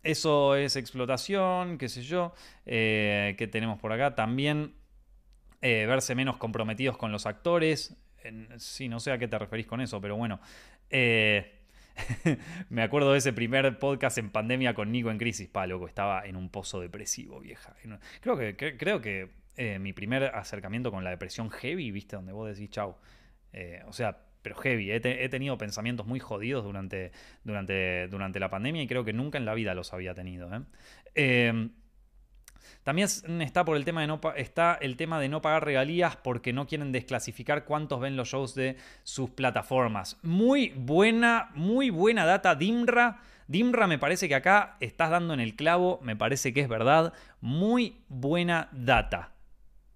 S1: Eso es explotación, qué sé yo. Eh, ¿Qué tenemos por acá? También eh, verse menos comprometidos con los actores. sí, no sé a qué te referís con eso, pero bueno. Eh, me acuerdo de ese primer podcast en pandemia con Nico en Crisis, pa, loco, estaba en un pozo depresivo, vieja. Creo que, creo que eh, mi primer acercamiento con la depresión heavy, viste, donde vos decís chau. O sea, pero heavy. He, tenido pensamientos muy jodidos durante, durante, durante la pandemia y creo que nunca en la vida los había tenido. ¿eh? También está por el tema de no está el tema de no pagar regalías porque no quieren desclasificar cuántos ven los shows de sus plataformas. Muy buena, muy buena data Dimra. Dimra me parece que acá estás dando en el clavo, me parece que es verdad. Muy buena data.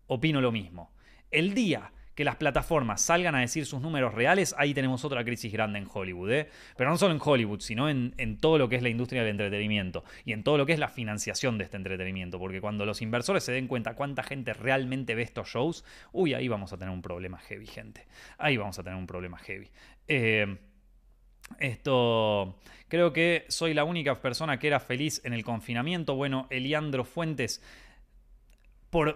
S1: Opino lo mismo. El día que las plataformas salgan a decir sus números reales, ahí tenemos otra crisis grande en Hollywood. ¿eh? Pero no solo en Hollywood, sino en, todo lo que es la industria del entretenimiento y en todo lo que es la financiación de este entretenimiento. Porque cuando los inversores se den cuenta cuánta gente realmente ve estos shows, uy, ahí vamos a tener un problema heavy, gente. Ahí vamos a tener un problema heavy. Eh, esto, creo que soy la única persona que era feliz en el confinamiento. Bueno, Eliandro Fuentes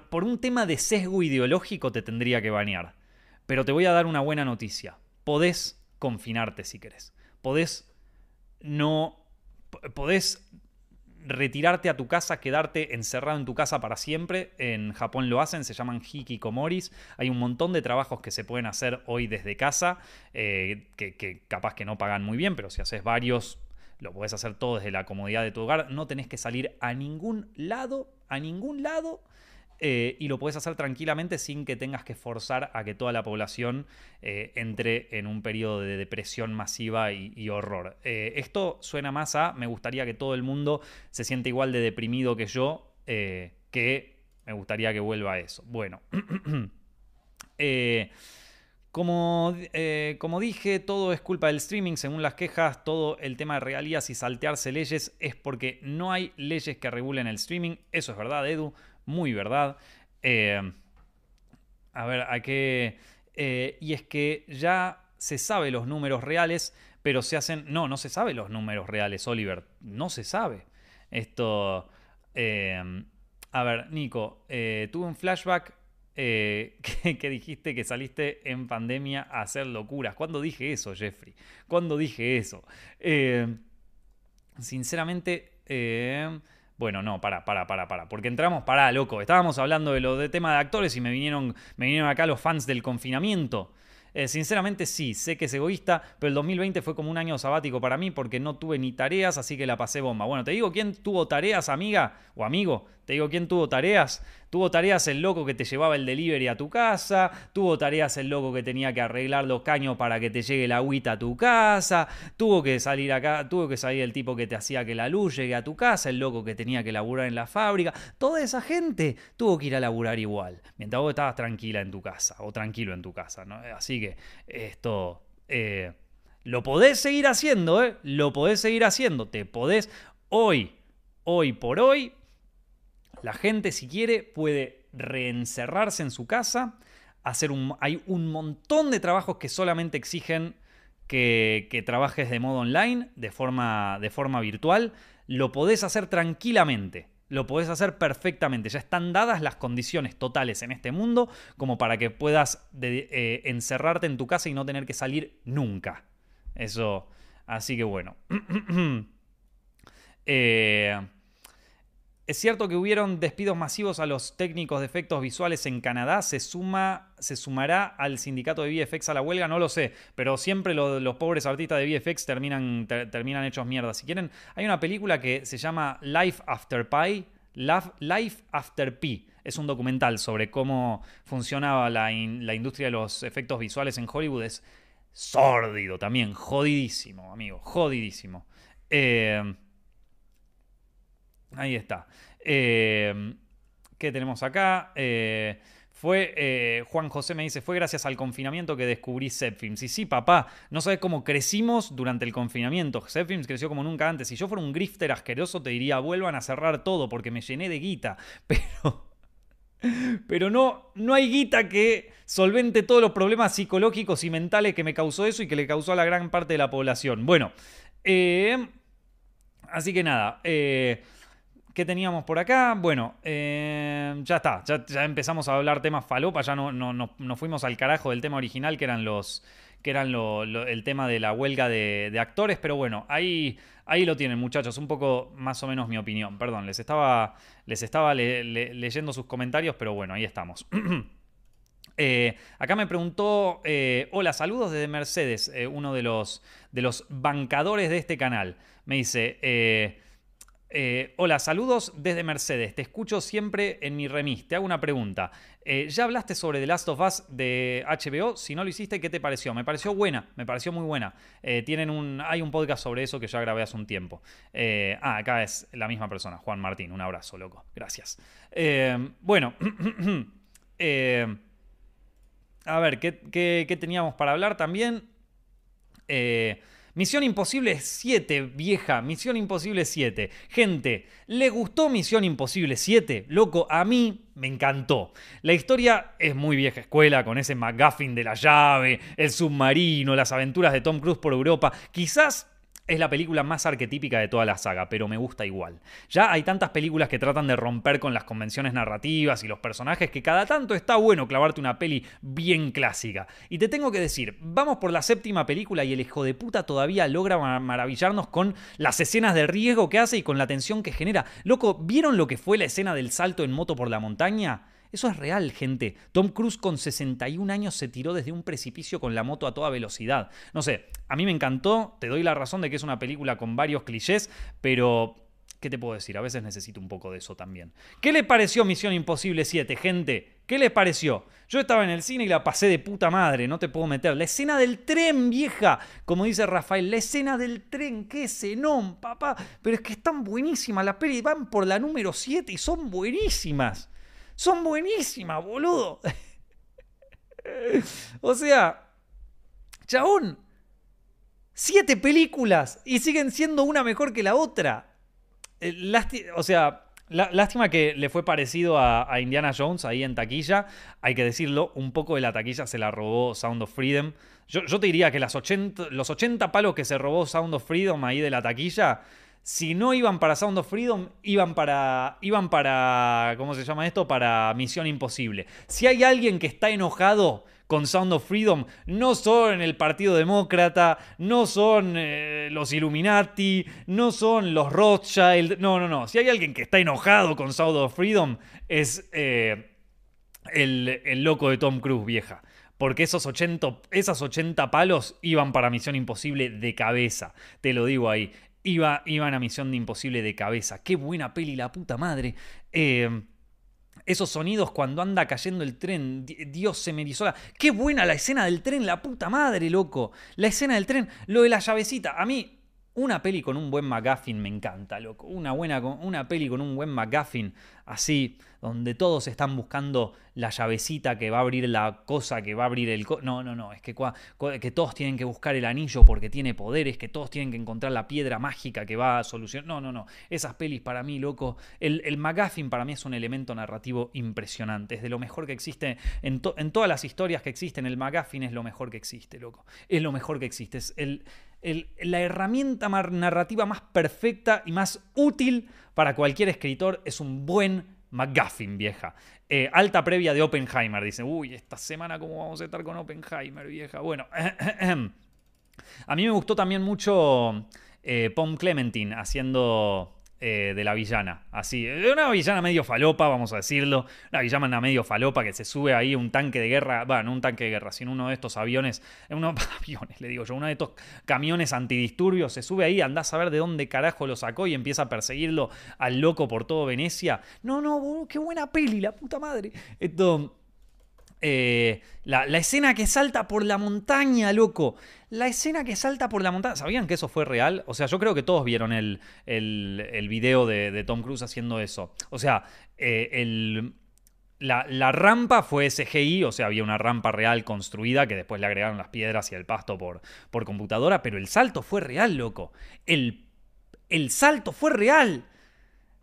S1: por, un tema de sesgo ideológico te tendría que banear. Pero te voy a dar una buena noticia. Podés confinarte si querés. Podés no. Podés retirarte a tu casa, quedarte encerrado en tu casa para siempre. En Japón lo hacen, se llaman hikikomoris. Hay un montón de trabajos que se pueden hacer hoy desde casa, eh, que, capaz que no pagan muy bien, pero si haces varios, lo podés hacer todo desde la comodidad de tu hogar. No tenés que salir a ningún lado, a ningún lado eh, y lo puedes hacer tranquilamente sin que tengas que forzar a que toda la población eh, entre en un periodo de depresión masiva y, horror. Eh, esto suena más a me gustaría que todo el mundo se sienta igual de deprimido que yo, que me gustaría que vuelva a eso. Bueno. Como, como, dije, todo es culpa del streaming, según las quejas, todo el tema de regalías y saltearse leyes es porque no hay leyes que regulen el streaming. Eso es verdad, Edu muy verdad. Eh, a ver, a qué... Eh, y es que ya se sabe los números reales, pero se hacen... No, no se sabe los números reales, Oliver. No se sabe. Esto... Eh, a ver, Nico, tuve un flashback que, que, dijiste que saliste en pandemia a hacer locuras. ¿Cuándo dije eso, Jeffrey? ¿Cuándo dije eso? sinceramente... Bueno, no, para, para, para, para. Porque entramos, para, loco. Estábamos hablando de lo de tema de actores y me vinieron, me vinieron acá los fans del confinamiento. Eh, sinceramente sí, sé que es egoísta, pero el 2020 fue como un año sabático para mí porque no tuve ni tareas, así que la pasé bomba. Bueno, te digo quién tuvo tareas, amiga o amigo. Te digo quién tuvo tareas. Tuvo tareas el loco que te llevaba el delivery a tu casa. Tuvo tareas el loco que tenía que arreglar los caños para que te llegue la agüita a tu casa. Tuvo que salir acá, tuvo que salir el tipo que te hacía que la luz llegue a tu casa. El loco que tenía que laburar en la fábrica. Toda esa gente tuvo que ir a laburar igual. Mientras vos estabas tranquila en tu casa. O tranquilo en tu casa. ¿no? Así que esto. Eh, lo podés seguir haciendo, ¿eh? Lo podés seguir haciendo. Te podés. Hoy, hoy por hoy, la gente, si quiere, puede reencerrarse en su casa. Hacer un, hay un montón de trabajos que solamente exigen que, trabajes de modo online, de forma, de forma virtual. Lo podés hacer tranquilamente. Lo podés hacer perfectamente. Ya están dadas las condiciones totales en este mundo como para que puedas eh, encerrarte en tu casa y no tener que salir nunca. Eso. Así que bueno. eh, es cierto que hubieron despidos masivos a los técnicos de efectos visuales en Canadá. ¿Se, suma, se sumará al sindicato de VFX a la huelga? No lo sé, pero siempre los pobres artistas de VFX terminan, terminan hechos mierda. Si quieren, hay una película que se llama Life After Pi. Life After Pi. Es un documental sobre cómo funcionaba la, industria de los efectos visuales en Hollywood. Es sórdido también, jodidísimo, amigo, jodidísimo. Eh, Ahí está. Eh, ¿Qué tenemos acá? Eh, fue, eh, Juan José me dice, fue gracias al confinamiento que descubrí Zepfilms. Y sí, papá, no sabes cómo crecimos durante el confinamiento. Zepfilms creció como nunca antes. Si yo fuera un grifter asqueroso, te diría, vuelvan a cerrar todo porque me llené de guita. Pero... Pero no, no hay guita que solvente todos los problemas psicológicos y mentales que me causó eso y que le causó a la gran parte de la población. Bueno, así que nada, ¿qué teníamos por acá? Bueno, eh, ya está, ya, empezamos a hablar temas falopa, ya no, no, no, fuimos al carajo del tema original, que eran los que eran el tema de la huelga de, actores, pero bueno, ahí, ahí lo tienen muchachos, un poco más o menos mi opinión, perdón, les estaba, les estaba leyendo sus comentarios, pero bueno, ahí estamos. Eh, acá me preguntó, eh, hola, saludos desde Mercedes, uno de los, de los bancadores de este canal. Me dice, hola, saludos desde Mercedes, te escucho siempre en mi remis. Te hago una pregunta. ¿Ya hablaste sobre The Last of Us de HBO? Si no lo hiciste, ¿qué te pareció? Me pareció buena, me pareció muy buena. tienen un, hay un podcast sobre eso que ya grabé hace un tiempo. ah, acá es la misma persona, Juan Martín. Un abrazo, loco. Gracias. bueno. a ver, ¿qué, teníamos para hablar también? Eh, Misión Imposible 7, vieja, Misión Imposible 7. Gente, ¿le gustó Misión Imposible 7? Loco, a mí me encantó. La historia es muy vieja escuela, con ese McGuffin de la llave, el submarino, las aventuras de Tom Cruise por Europa. Quizás es la película más arquetípica de toda la saga, pero me gusta igual. Ya hay tantas películas que tratan de romper con las convenciones narrativas y los personajes que cada tanto está bueno clavarte una peli bien clásica. Y te tengo que decir, vamos por la séptima película y el hijo de puta todavía logra maravillarnos con las escenas de riesgo que hace y con la tensión que genera. Loco, ¿vieron lo que fue la escena del salto en moto por la montaña? Eso es real, gente. Tom Cruise con 61 años se tiró desde un precipicio con la moto a toda velocidad. No sé, a mí me encantó, te doy la razón de que es una película con varios clichés, pero ¿qué te puedo decir? A veces necesito un poco de eso también. ¿Qué le pareció Misión Imposible 7, gente? ¿Qué les pareció? Yo estaba en el cine y la pasé de puta madre, no te puedo meter. La escena del tren, vieja, como dice Rafael, la escena del tren, qué cenón, papá. Pero es que están buenísimas, las pelis van por la número 7 y son buenísimas son buenísimas, boludo. o sea, chabón, siete películas y siguen siendo una mejor que la otra. Eh, o sea, lástima que le fue parecido a, Indiana Jones ahí en taquilla. Hay que decirlo, un poco de la taquilla se la robó Sound of Freedom. Yo, te diría que los 80 palos que se robó Sound of Freedom ahí de la taquilla si no iban para Sound of Freedom, iban para, iban para, ¿cómo se llama esto? Para Misión Imposible. Si hay alguien que está enojado con Sound of Freedom, no son el Partido Demócrata, no son eh, los Illuminati, no son los Rothschild, no, no, no. Si hay alguien que está enojado con Sound of Freedom, es eh, el, el loco de Tom Cruise, vieja porque esos 80, esas 80 palos iban para Misión Imposible de cabeza. Te lo digo ahí. Iba, iban a Misión de Imposible de cabeza. Qué buena peli, la puta madre. Eh, esos sonidos cuando anda cayendo el tren. Dios se me erizó Qué buena la escena del tren, la puta madre, loco. La escena del tren. Lo de la llavecita. A mí, una peli con un buen McGuffin me encanta, loco. Una, buena, una peli con un buen McGuffin así, donde todos están buscando la llavecita que va a abrir la cosa, que va a abrir el... no, no, no, es que, que todos tienen que buscar el anillo porque tiene poderes, que todos tienen que encontrar la piedra mágica que va a solucionar... No, no, no, esas pelis para mí, loco, el, el McGuffin para mí es un elemento narrativo impresionante, es de lo mejor que existe en, en todas las historias que existen, el McGuffin es lo mejor que existe, loco, es lo mejor que existe, es el la herramienta narrativa más perfecta y más útil para cualquier escritor es un buen McGuffin, vieja. Eh, alta previa de Oppenheimer. Dice, uy, esta semana cómo vamos a estar con Oppenheimer, vieja. Bueno, a mí me gustó también mucho eh, Pom Clementine haciendo eh, de la villana. Así, una villana medio falopa, vamos a decirlo. Una villana medio falopa que se sube ahí un tanque de guerra. Bueno, no un tanque de guerra, sino uno de estos aviones. Uno, aviones, le digo yo. Uno de estos camiones antidisturbios. Se sube ahí, andás a ver de dónde carajo lo sacó y empieza a perseguirlo al loco por todo Venecia. No, no, qué buena peli, la puta madre. Esto. Eh, la, escena que salta por la montaña, loco. La escena que salta por la montaña. ¿Sabían que eso fue real? O sea, yo creo que todos vieron el, el, video de, Tom Cruise haciendo eso. O sea, eh, la, rampa fue SGI, o sea, había una rampa real construida que después le agregaron las piedras y el pasto por, por computadora, pero el salto fue real, loco. El, el salto fue real.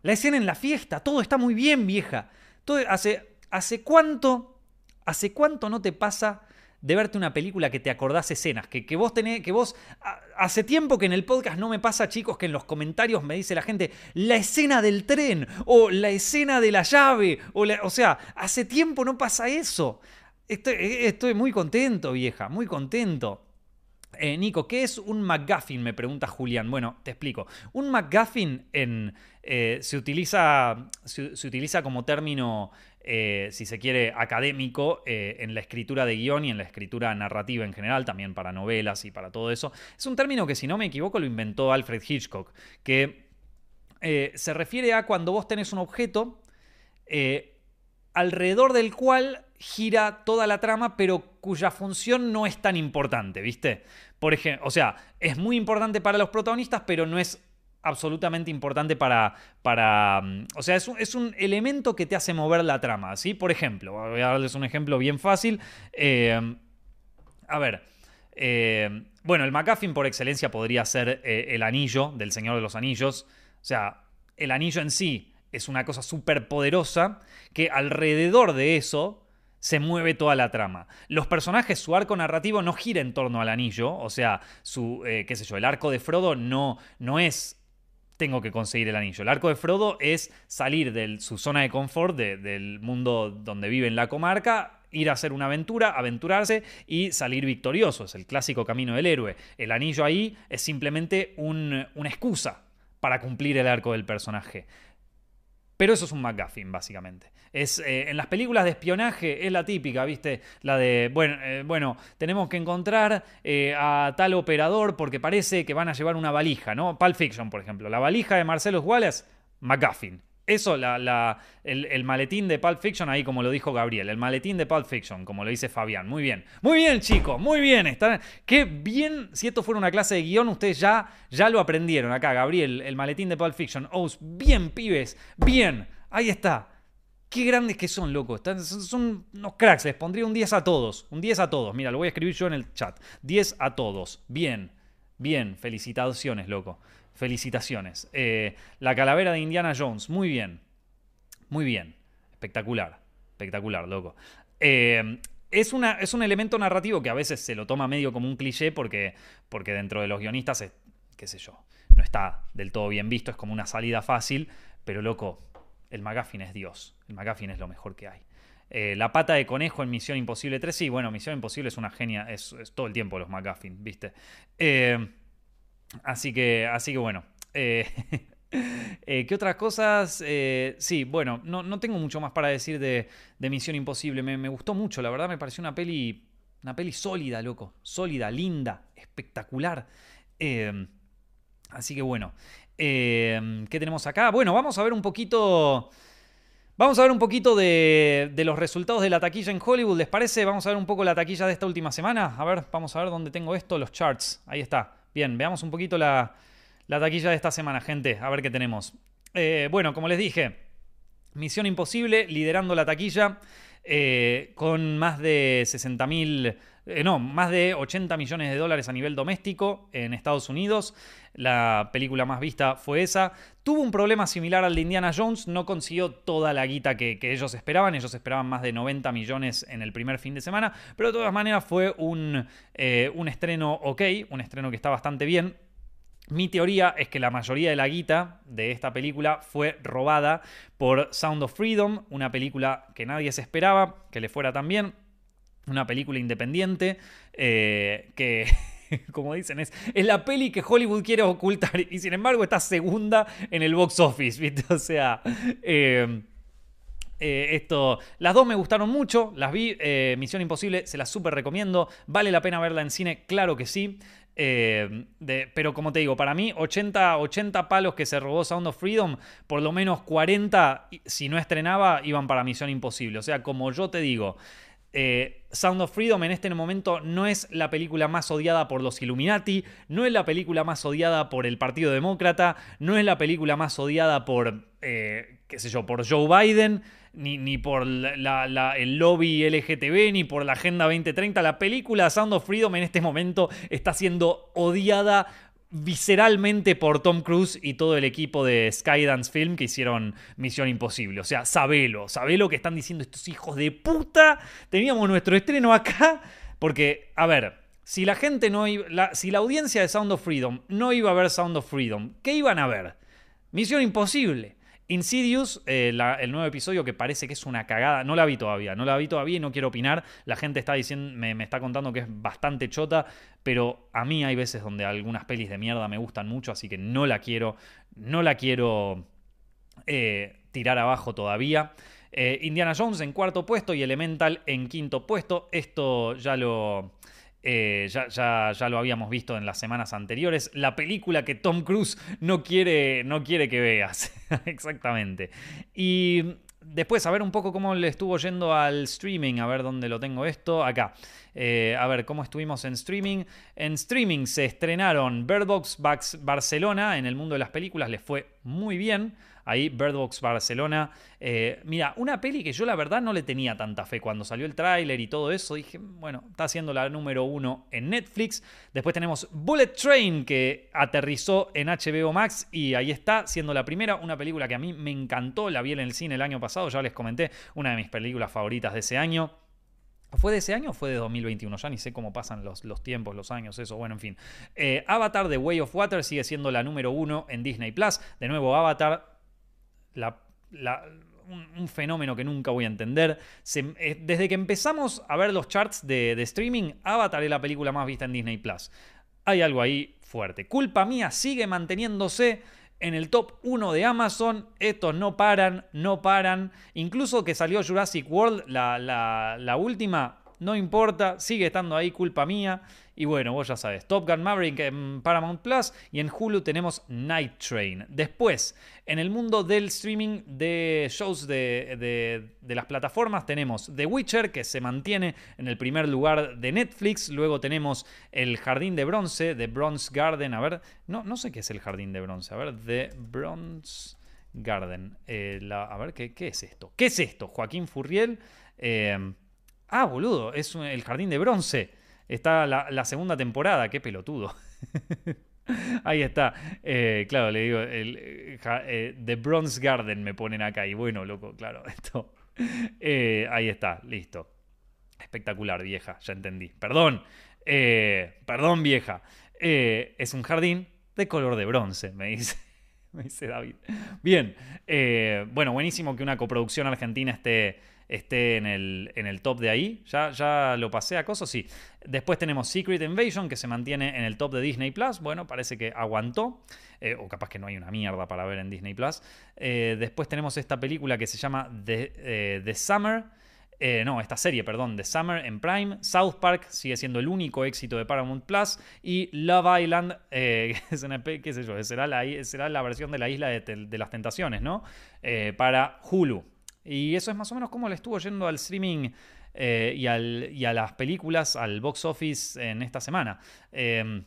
S1: La escena en la fiesta, todo está muy bien, vieja. Todo, hace, ¿Hace cuánto ¿Hace cuánto no te pasa de verte una película que te acordás escenas, que, que vos tenés, que vos, hace tiempo que en el podcast no me pasa, chicos, que en los comentarios me dice la gente, la escena del tren, o la escena de la llave, o, o sea, hace tiempo no pasa eso. Estoy, estoy muy contento, vieja, muy contento. Eh, Nico, ¿qué es un McGuffin? Me pregunta Julián. Bueno, te explico. Un McGuffin en, eh, se, utiliza, se, utiliza como término, eh, si se quiere, académico en la escritura de guion y en la escritura narrativa en general, también para novelas y para todo eso. Es un término que, si no me equivoco, lo inventó Alfred Hitchcock, que se refiere a cuando vos tenés un objeto alrededor del cual gira toda la trama, pero cuya función no es tan importante, ¿viste? Por ejemplo, o sea, es muy importante para los protagonistas, pero no es absolutamente importante para... para mm, o sea, es un, es un, elemento que te hace mover la trama, ¿sí? Por ejemplo, voy a darles un ejemplo bien fácil. Eh, a ver. Eh, bueno, el MacGuffin por excelencia podría ser eh, el anillo del Señor de los Anillos. O sea, el anillo en sí es una cosa súper poderosa que alrededor de eso se mueve toda la trama. Los personajes, su arco narrativo no gira en torno al anillo, o sea, su, qué sé yo, el arco de Frodo no, no es tengo que conseguir el anillo. El arco de Frodo es salir de su zona de confort, del mundo donde vive en la comarca, ir a hacer una aventura, aventurarse y salir victorioso. Es el clásico camino del héroe. El anillo ahí es simplemente una excusa para cumplir el arco del personaje. Pero eso es un McGuffin, básicamente. Es, eh, en las películas de espionaje es la típica, ¿viste? La de, bueno, eh, bueno tenemos que encontrar eh, a tal operador porque parece que van a llevar una valija, ¿no? Pulp Fiction, por ejemplo. La valija de Marcelo Wallace, McGuffin. Eso, la, el, maletín de Pulp Fiction, ahí como lo dijo Gabriel, el maletín de Pulp Fiction, como lo dice Fabián. Muy bien. Muy bien, chicos, muy bien. Están, qué bien, si esto fuera una clase de guion, ustedes ya, ya lo aprendieron acá, Gabriel, el maletín de Pulp Fiction. Oh, bien, pibes, bien. Ahí está. Qué grandes que son, loco. son unos cracks. Les pondría un 10 a todos. Un 10 a todos. Mira, lo voy a escribir yo en el chat. 10 a todos. Bien. Bien. Felicitaciones, loco. Felicitaciones. Eh, la calavera de Indiana Jones. Muy bien. Muy bien. Espectacular. Espectacular, loco. Eh, es, una, es, un elemento narrativo que a veces se lo toma medio como un cliché porque, porque dentro de los guionistas, es, qué sé yo, no está del todo bien visto, es como una salida fácil, pero loco, el McGuffin es Dios, el McGuffin es lo mejor que hay. Eh, la pata de conejo en Misión Imposible 3, sí, bueno, Misión Imposible es una genia, es, todo el tiempo los McGuffin, ¿viste? Así que, así que bueno. Eh, eh, ¿Qué otras cosas? Eh, sí, bueno, no, tengo mucho más para decir de, Misión Imposible. Me, gustó mucho, la verdad me pareció una peli, una peli sólida, loco. Sólida, linda, espectacular. así que bueno. ¿Qué tenemos acá? Bueno, vamos a ver un poquito... Vamos a ver un poquito de, de, los resultados de la taquilla en Hollywood, ¿les parece? Vamos a ver un poco la taquilla de esta última semana. A ver, vamos a ver dónde tengo esto, los charts. Ahí está. Bien, veamos un poquito la, taquilla de esta semana, gente. A ver qué tenemos. Eh, bueno, como les dije, Misión Imposible liderando la taquilla eh, con más de 60 mil eh, no, más de 80 millones de dólares a nivel doméstico en Estados Unidos. La película más vista fue esa. Tuvo un problema similar al de Indiana Jones, no consiguió toda la guita que, ellos esperaban. Ellos esperaban más de 90 millones en el primer fin de semana, pero de todas maneras fue un, eh, un estreno ok, un estreno que está bastante bien. Mi teoría es que la mayoría de la guita de esta película fue robada por Sound of Freedom, una película que nadie se esperaba que le fuera tan bien una película independiente eh, que, como dicen, es, es, la peli que Hollywood quiere ocultar y sin embargo está segunda en el box office, ¿viste? O sea... Eh, eh, esto, las dos me gustaron mucho, las vi, Misión Imposible, se las súper recomiendo, vale la pena verla en cine, claro que sí. Pero como te digo, para mí 80, 80 palos que se robó Sound of Freedom, por lo menos 40, si no estrenaba, iban para Misión Imposible. O sea, como yo te digo, eh, Sound of Freedom en este momento no es la película más odiada por los Illuminati, no es la película más odiada por el Partido Demócrata, no es la película más odiada por, eh, qué sé yo, por Joe Biden, ni, ni por el lobby LGTB, ni por la Agenda 2030. La película Sound of Freedom en este momento está siendo odiada visceralmente por Tom Cruise y todo el equipo de Skydance Film que hicieron Misión Imposible. O sea, sabelo, sabelo que están diciendo estos hijos de puta. Teníamos nuestro estreno acá, Porque, a ver, si la gente no iba, si la audiencia de Sound of Freedom no iba a ver Sound of Freedom, ¿qué iban a ver? Misión imposible. Insidious, eh, el nuevo episodio que parece que es una cagada, no la vi todavía, no la vi todavía y no quiero opinar. La gente está diciendo, me, está contando que es bastante chota, pero a mí hay veces donde algunas pelis de mierda me gustan mucho, así que no la quiero, no la quiero eh, tirar abajo todavía. Eh, Indiana Jones en cuarto puesto y Elemental en quinto puesto. Esto ya lo, eh, ya, ya, lo habíamos visto en las semanas anteriores. La película que Tom Cruise no quiere, no quiere que veas. Exactamente. Y después, a ver un poco cómo le estuvo yendo al streaming. A ver dónde lo tengo esto. Acá. Eh, a ver cómo estuvimos en streaming. En streaming se estrenaron Bird Box Barcelona. En el mundo de las películas les fue muy bien ahí Bird Box Barcelona. Eh, mira, una peli que yo la verdad no le tenía tanta fe cuando salió el tráiler y todo eso. Dije, bueno, está siendo la número uno en Netflix. Después tenemos Bullet Train que aterrizó en HBO Max y ahí está siendo la primera. Una película que a mí me encantó, la vi en el cine el año pasado, ya les comenté, una de mis películas favoritas de ese año. ¿Fue de ese año o fue de 2021? Ya ni sé cómo pasan los, los tiempos, los años, eso. Bueno, en fin. Eh, Avatar The Way of Water sigue siendo la número uno en Disney Plus. De nuevo, Avatar un, fenómeno que nunca voy a entender. Eh, desde que empezamos a ver los charts de, streaming, Avatar es la película más vista en Disney Plus. Hay algo ahí fuerte. Culpa mía sigue manteniéndose en el top 1 de Amazon. Estos no paran, no paran. Incluso que salió Jurassic World, la, la última, no importa, sigue estando ahí, culpa mía. Y bueno, vos ya sabes, Top Gun Maverick en Paramount Plus y en Hulu tenemos Night Train. Después, en el mundo del streaming de shows de, las plataformas tenemos The Witcher, que se mantiene en el primer lugar de Netflix. Luego tenemos El Jardín de Bronce, The Bronze Garden. A ver, no, no sé qué es el Jardín de Bronce. A ver, The Bronze Garden. Eh, a ver, ¿qué, ¿qué, es esto? ¿Qué es esto? Joaquín Furriel. Eh, ah, boludo, es el Jardín de Bronce. Está la, segunda temporada, qué pelotudo. Ahí está. Eh, claro, le digo, el, eh, The Bronze Garden me ponen acá. Y bueno, loco, claro, esto. Eh, ahí está, listo. Espectacular, vieja, ya entendí. Perdón, perdón, vieja. es un jardín de color de bronce, me dice. Me dice David. Bien, bueno, buenísimo que una coproducción argentina esté esté en el, en el top de ahí. Ya, ya lo pasé a cosas, sí. Después tenemos Secret Invasion, que se mantiene en el top de Disney Plus. Bueno, parece que aguantó. Eh, o capaz que no hay una mierda para ver en Disney Plus. Eh, después tenemos esta película que se llama The, eh, Summer. no, esta serie, perdón, The Summer en Prime. South Park sigue siendo el único éxito de Paramount Plus. Y Love Island, que es una, qué sé yo, será la, será la versión de la isla de, de las tentaciones, ¿no? para Hulu. Y eso es más o menos como le estuvo yendo al streaming eh, y, a las películas, al box office en esta semana. Em,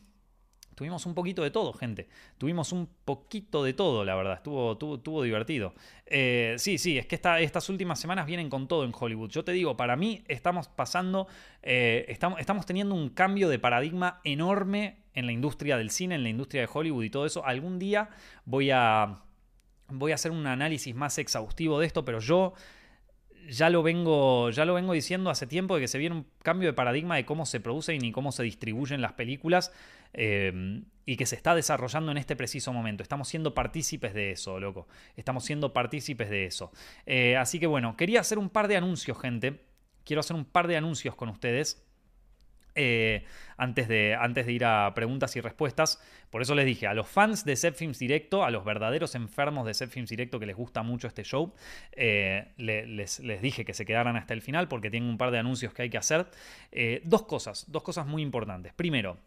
S1: tuvimos un poquito de todo, gente. Tuvimos un poquito de todo, la verdad. Estuvo, estuvo, divertido. Eh, sí, sí, es que estas últimas semanas vienen con todo en Hollywood. Yo te digo, para mí estamos pasando, eh, estamos, estamos teniendo un cambio de paradigma enorme en la industria del cine, en la industria de Hollywood y todo eso. Algún día voy a voy a hacer un análisis más exhaustivo de esto, pero yo ya lo vengo, ya lo vengo diciendo hace tiempo de que se viene un cambio de paradigma de cómo se producen y cómo se distribuyen las películas eh, y que se está desarrollando en este preciso momento. Estamos siendo partícipes de eso, loco. Estamos siendo partícipes de eso. Eh, así que bueno, quería hacer un par de anuncios, gente. Quiero hacer un par de anuncios con ustedes. Eh, antes, de, antes de ir a preguntas y respuestas. Por eso les dije, a los fans de Set Films Directo, a los verdaderos enfermos de Set Films Directo que les gusta mucho este show, eh, les, dije que se quedaran hasta el final porque tienen un par de anuncios que hay que hacer. Eh, dos cosas, dos cosas muy importantes. Primero,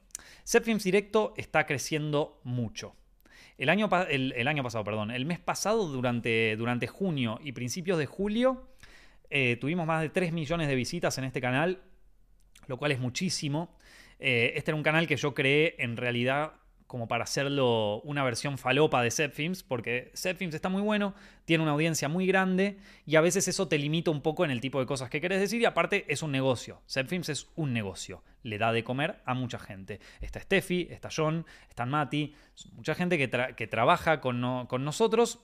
S1: Set Films Directo está creciendo mucho. El año, el, año, pasado, perdón, el mes pasado, durante, durante junio y principios de julio, tuvimos más de 3 millones de visitas en este canal lo cual es muchísimo. Eh, este era un canal que yo creé en realidad como para hacerlo una versión falopa de Zepfilms, porque Zepfilms está muy bueno, tiene una audiencia muy grande y a veces eso te limita un poco en el tipo de cosas que querés decir y aparte es un negocio. Zepfilms es un negocio, le da de comer a mucha gente. Está Steffi, está John, está Mati, mucha gente que, que trabaja con, con, nosotros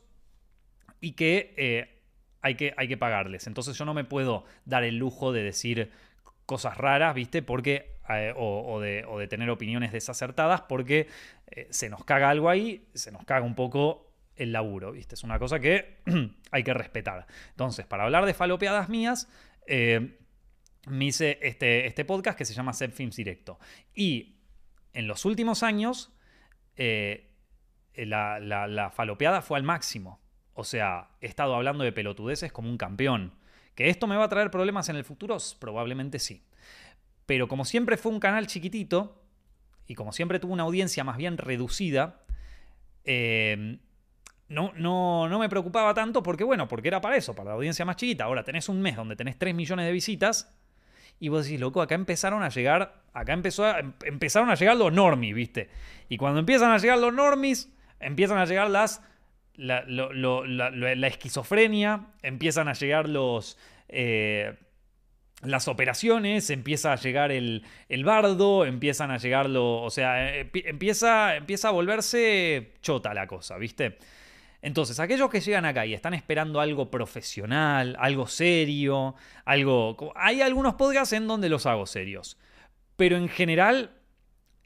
S1: y que, eh, hay que hay que pagarles. Entonces yo no me puedo dar el lujo de decir cosas raras, ¿viste? Porque, eh, o, de, tener opiniones desacertadas, porque eh, se nos caga algo ahí, se nos caga un poco el laburo, ¿viste? Es una cosa que hay que respetar. Entonces, para hablar de falopeadas mías, eh, me hice este, este podcast que se llama Set Films Directo. Y en los últimos años, la, la falopeada fue al máximo. O sea, he estado hablando de pelotudeces como un campeón. ¿Que esto me va a traer problemas en el futuro? Probablemente sí. Pero como siempre fue un canal chiquitito, y como siempre tuvo una audiencia más bien reducida, em, no, no, no me preocupaba tanto porque, bueno, porque era para eso, para la audiencia más chiquita. Ahora tenés un mes donde tenés 3 millones de visitas y vos decís, loco, acá empezaron a llegar, acá empezó em, empezaron a llegar los normies, ¿viste? Y cuando empiezan a llegar los normies, empiezan a llegar las la, esquizofrenia, empiezan a llegar los... Eh, las operaciones, empieza a llegar el, bardo, empiezan a llegar lo, o sea, eh, empieza, empieza a volverse chota la cosa, ¿viste? Entonces, aquellos que llegan acá y están esperando algo profesional, algo serio, algo... Hay algunos podcasts en donde los hago serios, pero en general,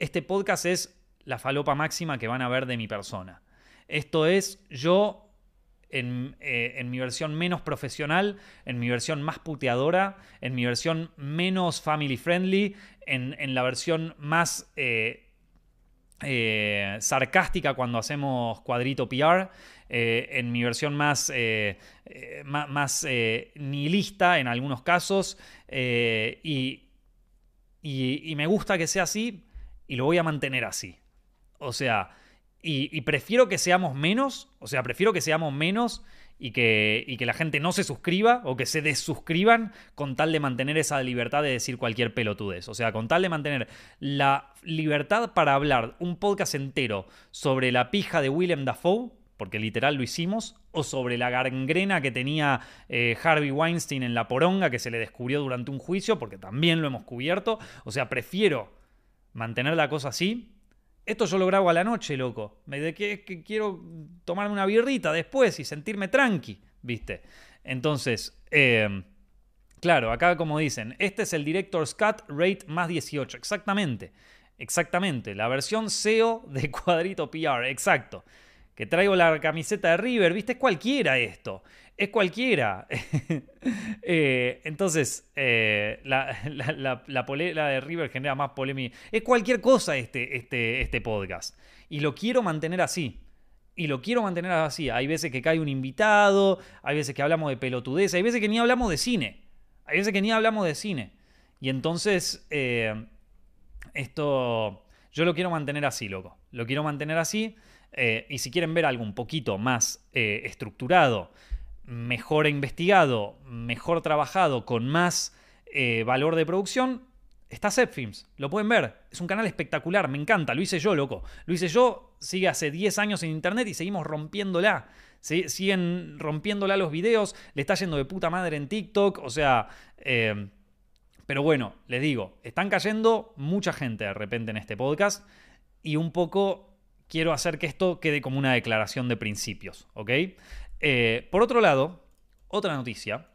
S1: este podcast es la falopa máxima que van a ver de mi persona. Esto es yo eh, en, mi versión menos profesional, en mi versión más puteadora, en mi versión menos family friendly, en, la versión más eh, eh, sarcástica cuando hacemos cuadrito PR, en mi versión más, más, nihilista en algunos casos, y, y me gusta que sea así y lo voy a mantener así. O sea, y, prefiero que seamos menos, o sea, prefiero que seamos menos y que, que la gente no se suscriba o que se desuscriban con tal de mantener esa libertad de decir cualquier pelotudez. O sea, con tal de mantener la libertad para hablar un podcast entero sobre la pija de Willem Dafoe, porque literal lo hicimos, o sobre la gangrena que tenía eh, Harvey Weinstein en la poronga que se le descubrió durante un juicio, porque también lo hemos cubierto. O sea, prefiero mantener la cosa así esto yo lo grabo a la noche, loco. De que, que quiero tomarme una birrita después y sentirme tranqui, ¿viste? Entonces, eh, claro, acá como dicen, este es el Director's Cut Rate más 18. Exactamente, exactamente. La versión SEO de cuadrito PR, exacto. Que traigo la camiseta de River, ¿viste? Es cualquiera esto es cualquiera. Eh, entonces, eh, la, la, de River genera más polémica. Es cualquier cosa este, este, este podcast. Y lo quiero mantener así. Y lo quiero mantener así. Hay veces que cae un invitado, hay veces que hablamos de pelotudez, hay veces que ni hablamos de cine. Hay veces que ni hablamos de cine. Y entonces, eh, esto yo lo quiero mantener así, loco. Lo quiero mantener así. Y si quieren ver algo un poquito más estructurado, mejor investigado, mejor trabajado, con más eh, valor de producción, está Films. Lo pueden ver. Es un canal espectacular, me encanta. Lo hice yo, loco. Lo hice yo, sigue hace 10 años en internet y seguimos rompiéndola. siguen rompiéndola los videos, le está yendo de puta madre en TikTok, o sea... Eh, pero bueno, les digo, están cayendo mucha gente de repente en este podcast y un poco quiero hacer que esto quede como una declaración de principios, ¿ok? Eh, por otro lado, otra noticia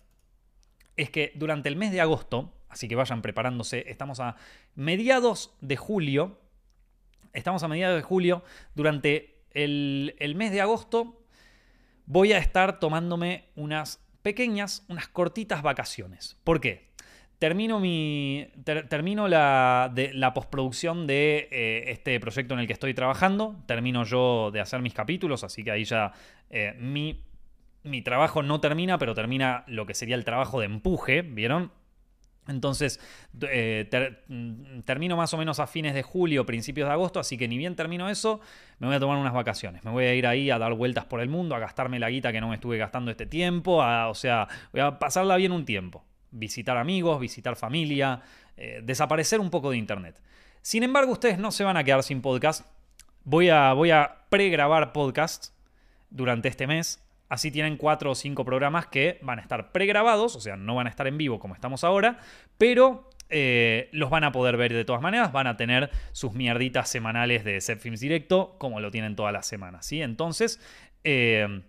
S1: es que durante el mes de agosto, así que vayan preparándose, estamos a mediados de julio, estamos a mediados de julio, durante el, mes de agosto voy a estar tomándome unas pequeñas, unas cortitas vacaciones. ¿Por qué? Termino, mi, termino la, de, la postproducción de eh, este proyecto en el que estoy trabajando. Termino yo de hacer mis capítulos, así que ahí ya eh, mi mi trabajo no termina, pero termina lo que sería el trabajo de empuje, ¿vieron? Entonces, eh, mm, termino más o menos a fines de julio, principios de agosto, así que ni bien termino eso, me voy a tomar unas vacaciones. Me voy a ir ahí a dar vueltas por el mundo, a gastarme la guita que no me estuve gastando este tiempo, o sea, voy a pasarla bien un tiempo. Visitar amigos, visitar familia, eh, desaparecer un poco de internet. Sin embargo, ustedes no se van a quedar sin podcast. Voy a, voy a pregrabar podcasts durante este mes Así tienen cuatro o cinco programas que van a estar pregrabados, o sea, no van a estar en vivo como estamos ahora, pero eh, los van a poder ver de todas maneras, van a tener sus mierditas semanales de Set Films Directo, como lo tienen todas las semanas, ¿sí? Entonces, eh,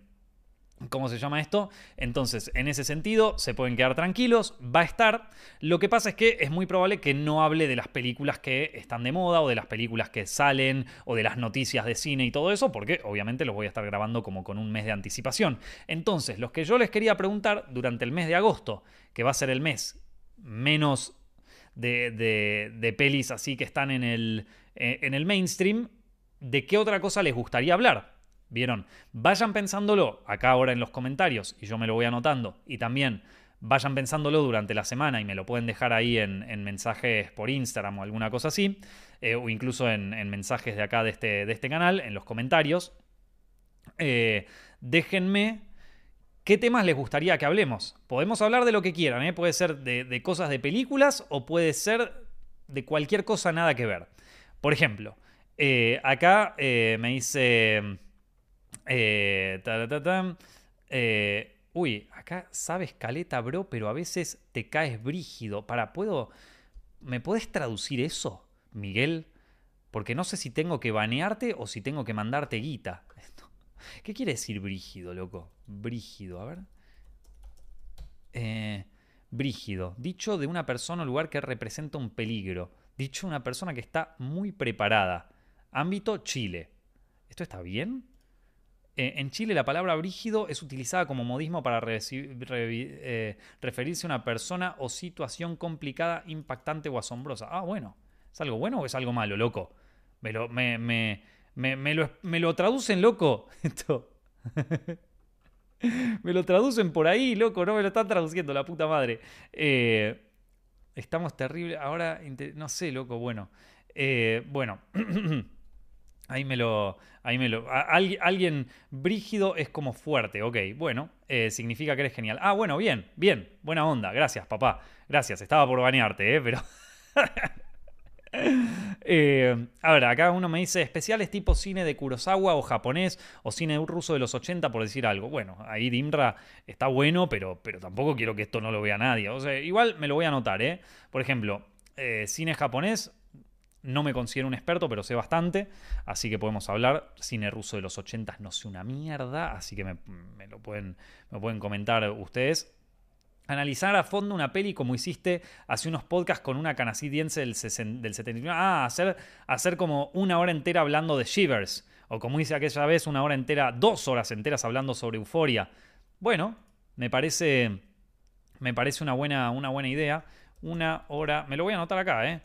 S1: ¿Cómo se llama esto? Entonces, en ese sentido, se pueden quedar tranquilos, va a estar. Lo que pasa es que es muy probable que no hable de las películas que están de moda o de las películas que salen o de las noticias de cine y todo eso, porque obviamente los voy a estar grabando como con un mes de anticipación. Entonces, los que yo les quería preguntar durante el mes de agosto, que va a ser el mes menos de, de, pelis así que están en el, eh, en el mainstream, ¿de qué otra cosa les gustaría hablar? ¿Vieron? Vayan pensándolo acá ahora en los comentarios y yo me lo voy anotando. Y también vayan pensándolo durante la semana y me lo pueden dejar ahí en, mensajes por Instagram o alguna cosa así. Eh, o incluso en, mensajes de acá de este, de este, canal, en los comentarios. Eh, déjenme qué temas les gustaría que hablemos. Podemos hablar de lo que quieran, ¿eh? puede ser de, cosas de películas o puede ser de cualquier cosa nada que ver. Por ejemplo, acá me dice... Eh, eh, uy, acá sabes caleta, bro, pero a veces te caes brígido. Para, ¿puedo. ¿Me puedes traducir eso, Miguel? Porque no sé si tengo que banearte o si tengo que mandarte guita. ¿Qué quiere decir brígido, loco? Brígido, a ver. Eh, brígido. Dicho de una persona o lugar que representa un peligro. Dicho de una persona que está muy preparada. Ámbito Chile. ¿Esto está bien? Eh, en Chile la palabra brígido es utilizada como modismo para eh, referirse a una persona o situación complicada, impactante o asombrosa. Ah, bueno. ¿Es algo bueno o es algo malo, loco? Me lo, traducen, loco. Esto. me lo traducen por ahí, loco. No me lo están traduciendo, la puta madre. Eh, estamos terribles. Ahora, no sé, loco. Bueno. bueno. Ahí me lo. Ahí me lo. alguien, brígido es como fuerte, ok. Bueno, eh, significa que eres genial. Ah, bueno, bien, bien. Buena onda. Gracias, papá. Gracias. Estaba por banearte, ¿eh? Pero. eh, a ver, acá uno me dice especiales tipo cine de Kurosawa o japonés o cine ruso de los 80, por decir algo. Bueno, ahí Dimra está bueno, pero, pero tampoco quiero que esto no lo vea nadie. O sea, igual me lo voy a anotar, ¿eh? Por ejemplo, eh, cine japonés, no me considero un experto, pero sé bastante, así que podemos hablar. Cine ruso de los 80 no sé una mierda, así que me, lo pueden, me pueden comentar ustedes. Analizar a fondo una peli como hiciste hace unos podcasts con una canadiense del, del 79. Ah, hacer, hacer como una hora entera hablando de Shivers. O como hice aquella vez, una hora entera, dos horas enteras hablando sobre Euforia. Bueno, me parece, me parece una, buena, una buena idea. Una hora, me lo voy a anotar acá, ¿eh?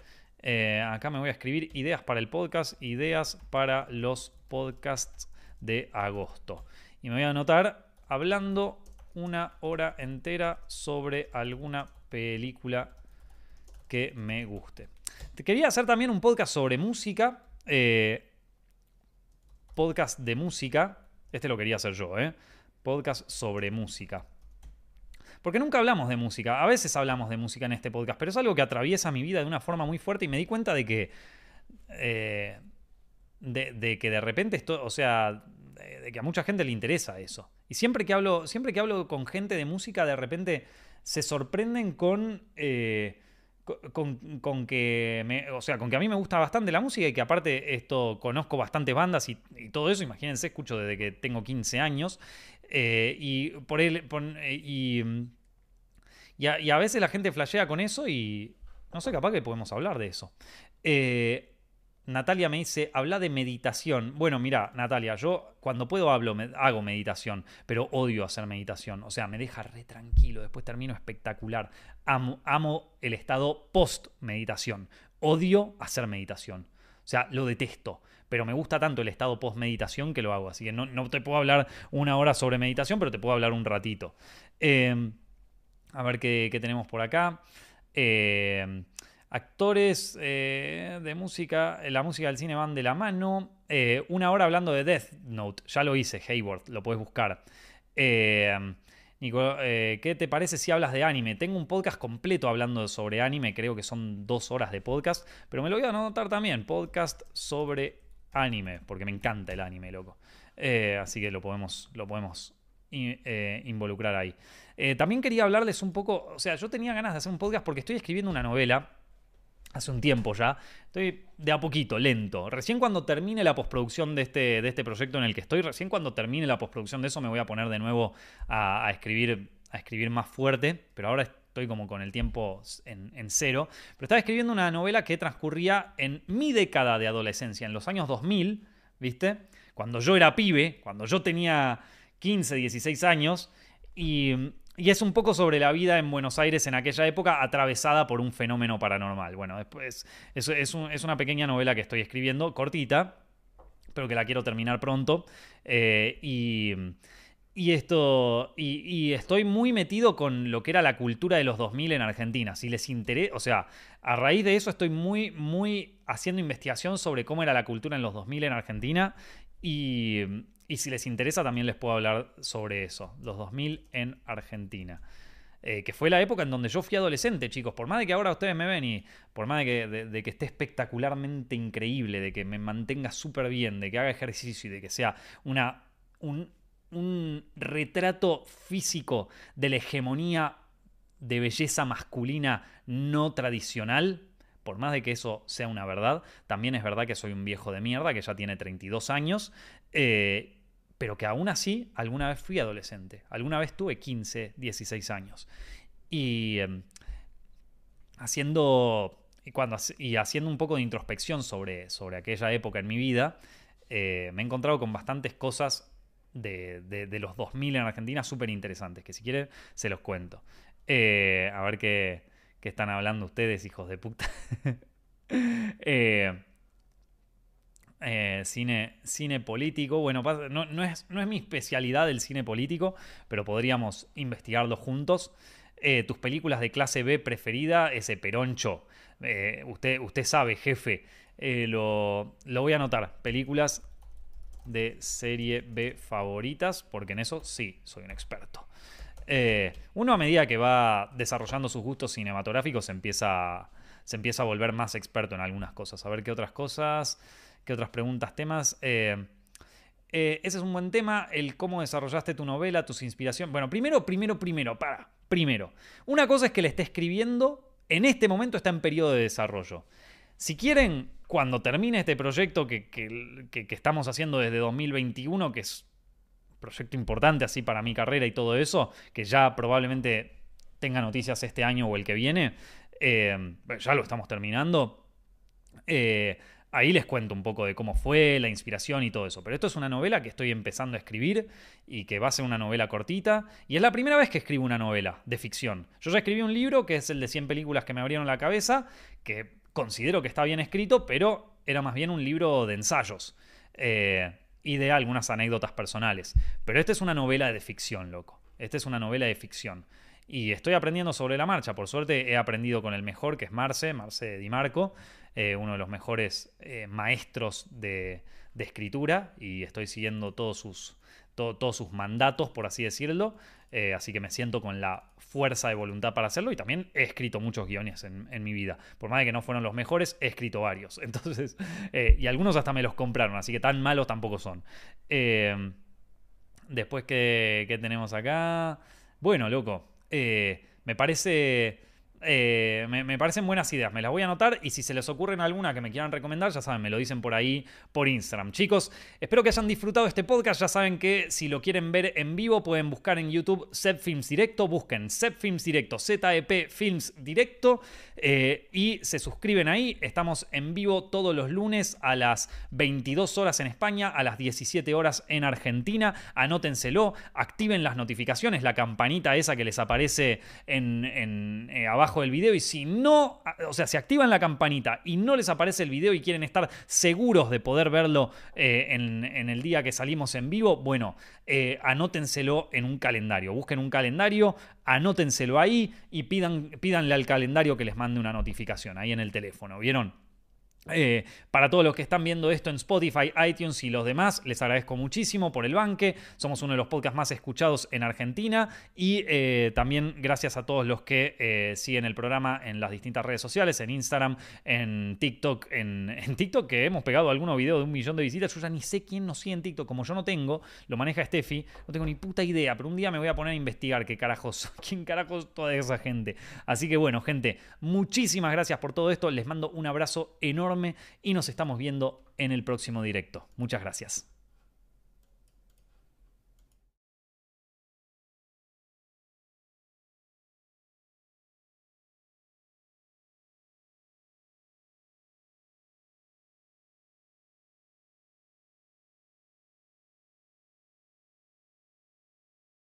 S1: Eh, acá me voy a escribir ideas para el podcast, ideas para los podcasts de agosto. Y me voy a anotar hablando una hora entera sobre alguna película que me guste. Te quería hacer también un podcast sobre música. Eh, podcast de música. Este lo quería hacer yo, ¿eh? Podcast sobre música. Porque nunca hablamos de música. A veces hablamos de música en este podcast, pero es algo que atraviesa mi vida de una forma muy fuerte y me di cuenta de que. Eh, de, que de repente esto. O sea. De, que a mucha gente le interesa eso. Y siempre que hablo. Siempre que hablo con gente de música, de repente se sorprenden con. Eh, con, que me, o sea, con que a mí me gusta bastante la música y que aparte esto conozco bastantes bandas y, todo eso, imagínense, escucho desde que tengo 15 años eh, y por él y, y a, veces la gente flashea con eso y no sé, capaz que podemos hablar de eso. Eh, Natalia me dice, habla de meditación. Bueno, mira, Natalia, yo cuando puedo hablo, hago meditación, pero odio hacer meditación. O sea, me deja re tranquilo, después termino espectacular. Amo, amo el estado post-meditación. Odio hacer meditación. O sea, lo detesto. Pero me gusta tanto el estado post-meditación que lo hago. Así que no, te puedo hablar una hora sobre meditación, pero te puedo hablar un ratito. Eh, a ver qué, tenemos por acá. Eh, actores eh, de música, la música del cine van de la mano. Eh, una hora hablando de Death Note, ya lo hice, Hayward, lo puedes buscar. Nico, ¿qué te parece si hablas de anime? Tengo un podcast completo hablando sobre anime, creo que son dos horas de podcast, pero me lo voy a anotar también, podcast sobre anime, porque me encanta el anime, loco. así que lo podemos, lo podemos involucrar ahí. Eh, también quería hablarles un poco, o sea, yo tenía ganas de hacer un podcast porque estoy escribiendo una novela. hace un tiempo ya. Estoy de a poquito, lento. Recién cuando termine la postproducción de este, de este proyecto en el que estoy, recién cuando termine la postproducción de eso me voy a poner de nuevo a, escribir, a escribir más fuerte, pero ahora estoy como con el tiempo en, cero. Pero estaba escribiendo una novela que transcurría en mi década de adolescencia, en los años 2000, ¿viste? Cuando yo era pibe, cuando yo tenía 15, 16 años, y es un poco sobre la vida en Buenos Aires en aquella época, atravesada por un fenómeno paranormal. Bueno, después es, es, una pequeña novela que estoy escribiendo, cortita, pero que la quiero terminar pronto. Eh, y, y, esto. Y, estoy muy metido con lo que era la cultura de los 2000 en Argentina. Si les interesa. O sea, a raíz de eso estoy muy, muy haciendo investigación sobre cómo era la cultura en los 2000 en Argentina. Y, y si les interesa, también les puedo hablar sobre eso, los 2000 en Argentina. Eh, que fue la época en donde yo fui adolescente, chicos. Por más de que ahora ustedes me ven y por más de que, de, que esté espectacularmente increíble, de que me mantenga súper bien, de que haga ejercicio y de que sea una, un, un retrato físico de la hegemonía de belleza masculina no tradicional, por más de que eso sea una verdad, también es verdad que soy un viejo de mierda que ya tiene 32 años eh, pero que aún así alguna vez fui adolescente, alguna vez tuve 15, 16 años. Y em, haciendo, y, cuando, y haciendo un poco de introspección sobre, sobre aquella época en mi vida, eh, me he encontrado con bastantes cosas de, de, los 2000 en Argentina súper interesantes, que si quieren se los cuento. Eh, a ver qué, qué, están hablando ustedes, hijos de puta. eh, eh, cine, cine político. Bueno, no, es, no, es, mi especialidad el cine político, pero podríamos investigarlo juntos. Tus películas de clase B preferida, ese peroncho. Usted, usted sabe, jefe. Lo, lo, voy a anotar. Películas de serie B favoritas, porque en eso sí, soy un experto. uno a medida que va desarrollando sus gustos cinematográficos empieza, se empieza a volver más experto en algunas cosas. A ver qué otras cosas. ¿Qué otras preguntas, temas? Eh, eh, ese es un buen tema, el cómo desarrollaste tu novela, tus inspiraciones. Bueno, primero, primero, primero, para, primero. Una cosa es que le esté escribiendo, en este momento está en periodo de desarrollo. Si quieren, cuando termine este proyecto que, que, estamos haciendo desde 2021, que es un proyecto importante así para mi carrera y todo eso, que ya probablemente tenga noticias este año o el que viene, eh, ya lo estamos terminando. Eh, Ahí les cuento un poco de cómo fue, la inspiración y todo eso. Pero esto es una novela que estoy empezando a escribir y que va a ser una novela cortita. Y es la primera vez que escribo una novela de ficción. Yo ya escribí un libro que es el de 100 películas que me abrieron la cabeza, que considero que está bien escrito, pero era más bien un libro de ensayos. Eh, y de algunas anécdotas personales. Pero esta es una novela de ficción, loco. Esta es una novela de ficción. Y estoy aprendiendo sobre la marcha. Por suerte he aprendido con el mejor, que es Marce, Marce Di Marco. Eh, uno de los mejores eh, maestros de, escritura y estoy siguiendo todos sus, todos sus mandatos, por así decirlo. Eh, así que me siento con la fuerza de voluntad para hacerlo y también he escrito muchos guiones en, mi vida. Por más de que no fueron los mejores, he escrito varios. Entonces, y algunos hasta me los compraron, así que tan malos tampoco son. después que, que, tenemos acá... Bueno, loco, me parece eh, me, parecen buenas ideas, me las voy a anotar y si se les ocurren alguna que me quieran recomendar, ya saben, me lo dicen por ahí por Instagram. Chicos, espero que hayan disfrutado este podcast, ya saben que si lo quieren ver en vivo pueden buscar en YouTube Zep Films Directo, busquen Zep Films Directo, ZEP Films Directo eh, y se suscriben ahí, estamos en vivo todos los lunes a las 22 horas en España, a las 17 horas en Argentina, anótenselo, activen las notificaciones, la campanita esa que les aparece en, eh, abajo del video y si no, o sea, si activan la campanita y no les aparece el video y quieren estar seguros de poder verlo eh, en, el día que salimos en vivo, bueno, eh, anótenselo en un calendario. Busquen un calendario, anótenselo ahí y pidan, pídanle al calendario que les mande una notificación ahí en el teléfono. ¿Vieron? Eh, para todos los que están viendo esto en Spotify, iTunes y los demás, les agradezco muchísimo por el banque. Somos uno de los podcasts más escuchados en Argentina. Y eh, también gracias a todos los que eh, siguen el programa en las distintas redes sociales, en Instagram, en TikTok. En, en, TikTok, que hemos pegado algunos videos de un millón de visitas. Yo ya ni sé quién nos sigue en TikTok. Como yo no tengo, lo maneja Steffi. No tengo ni puta idea. Pero un día me voy a poner a investigar qué carajos, quién carajos toda esa gente. Así que bueno, gente, muchísimas gracias por todo esto. Les mando un abrazo y nos estamos viendo en el próximo directo. Muchas gracias.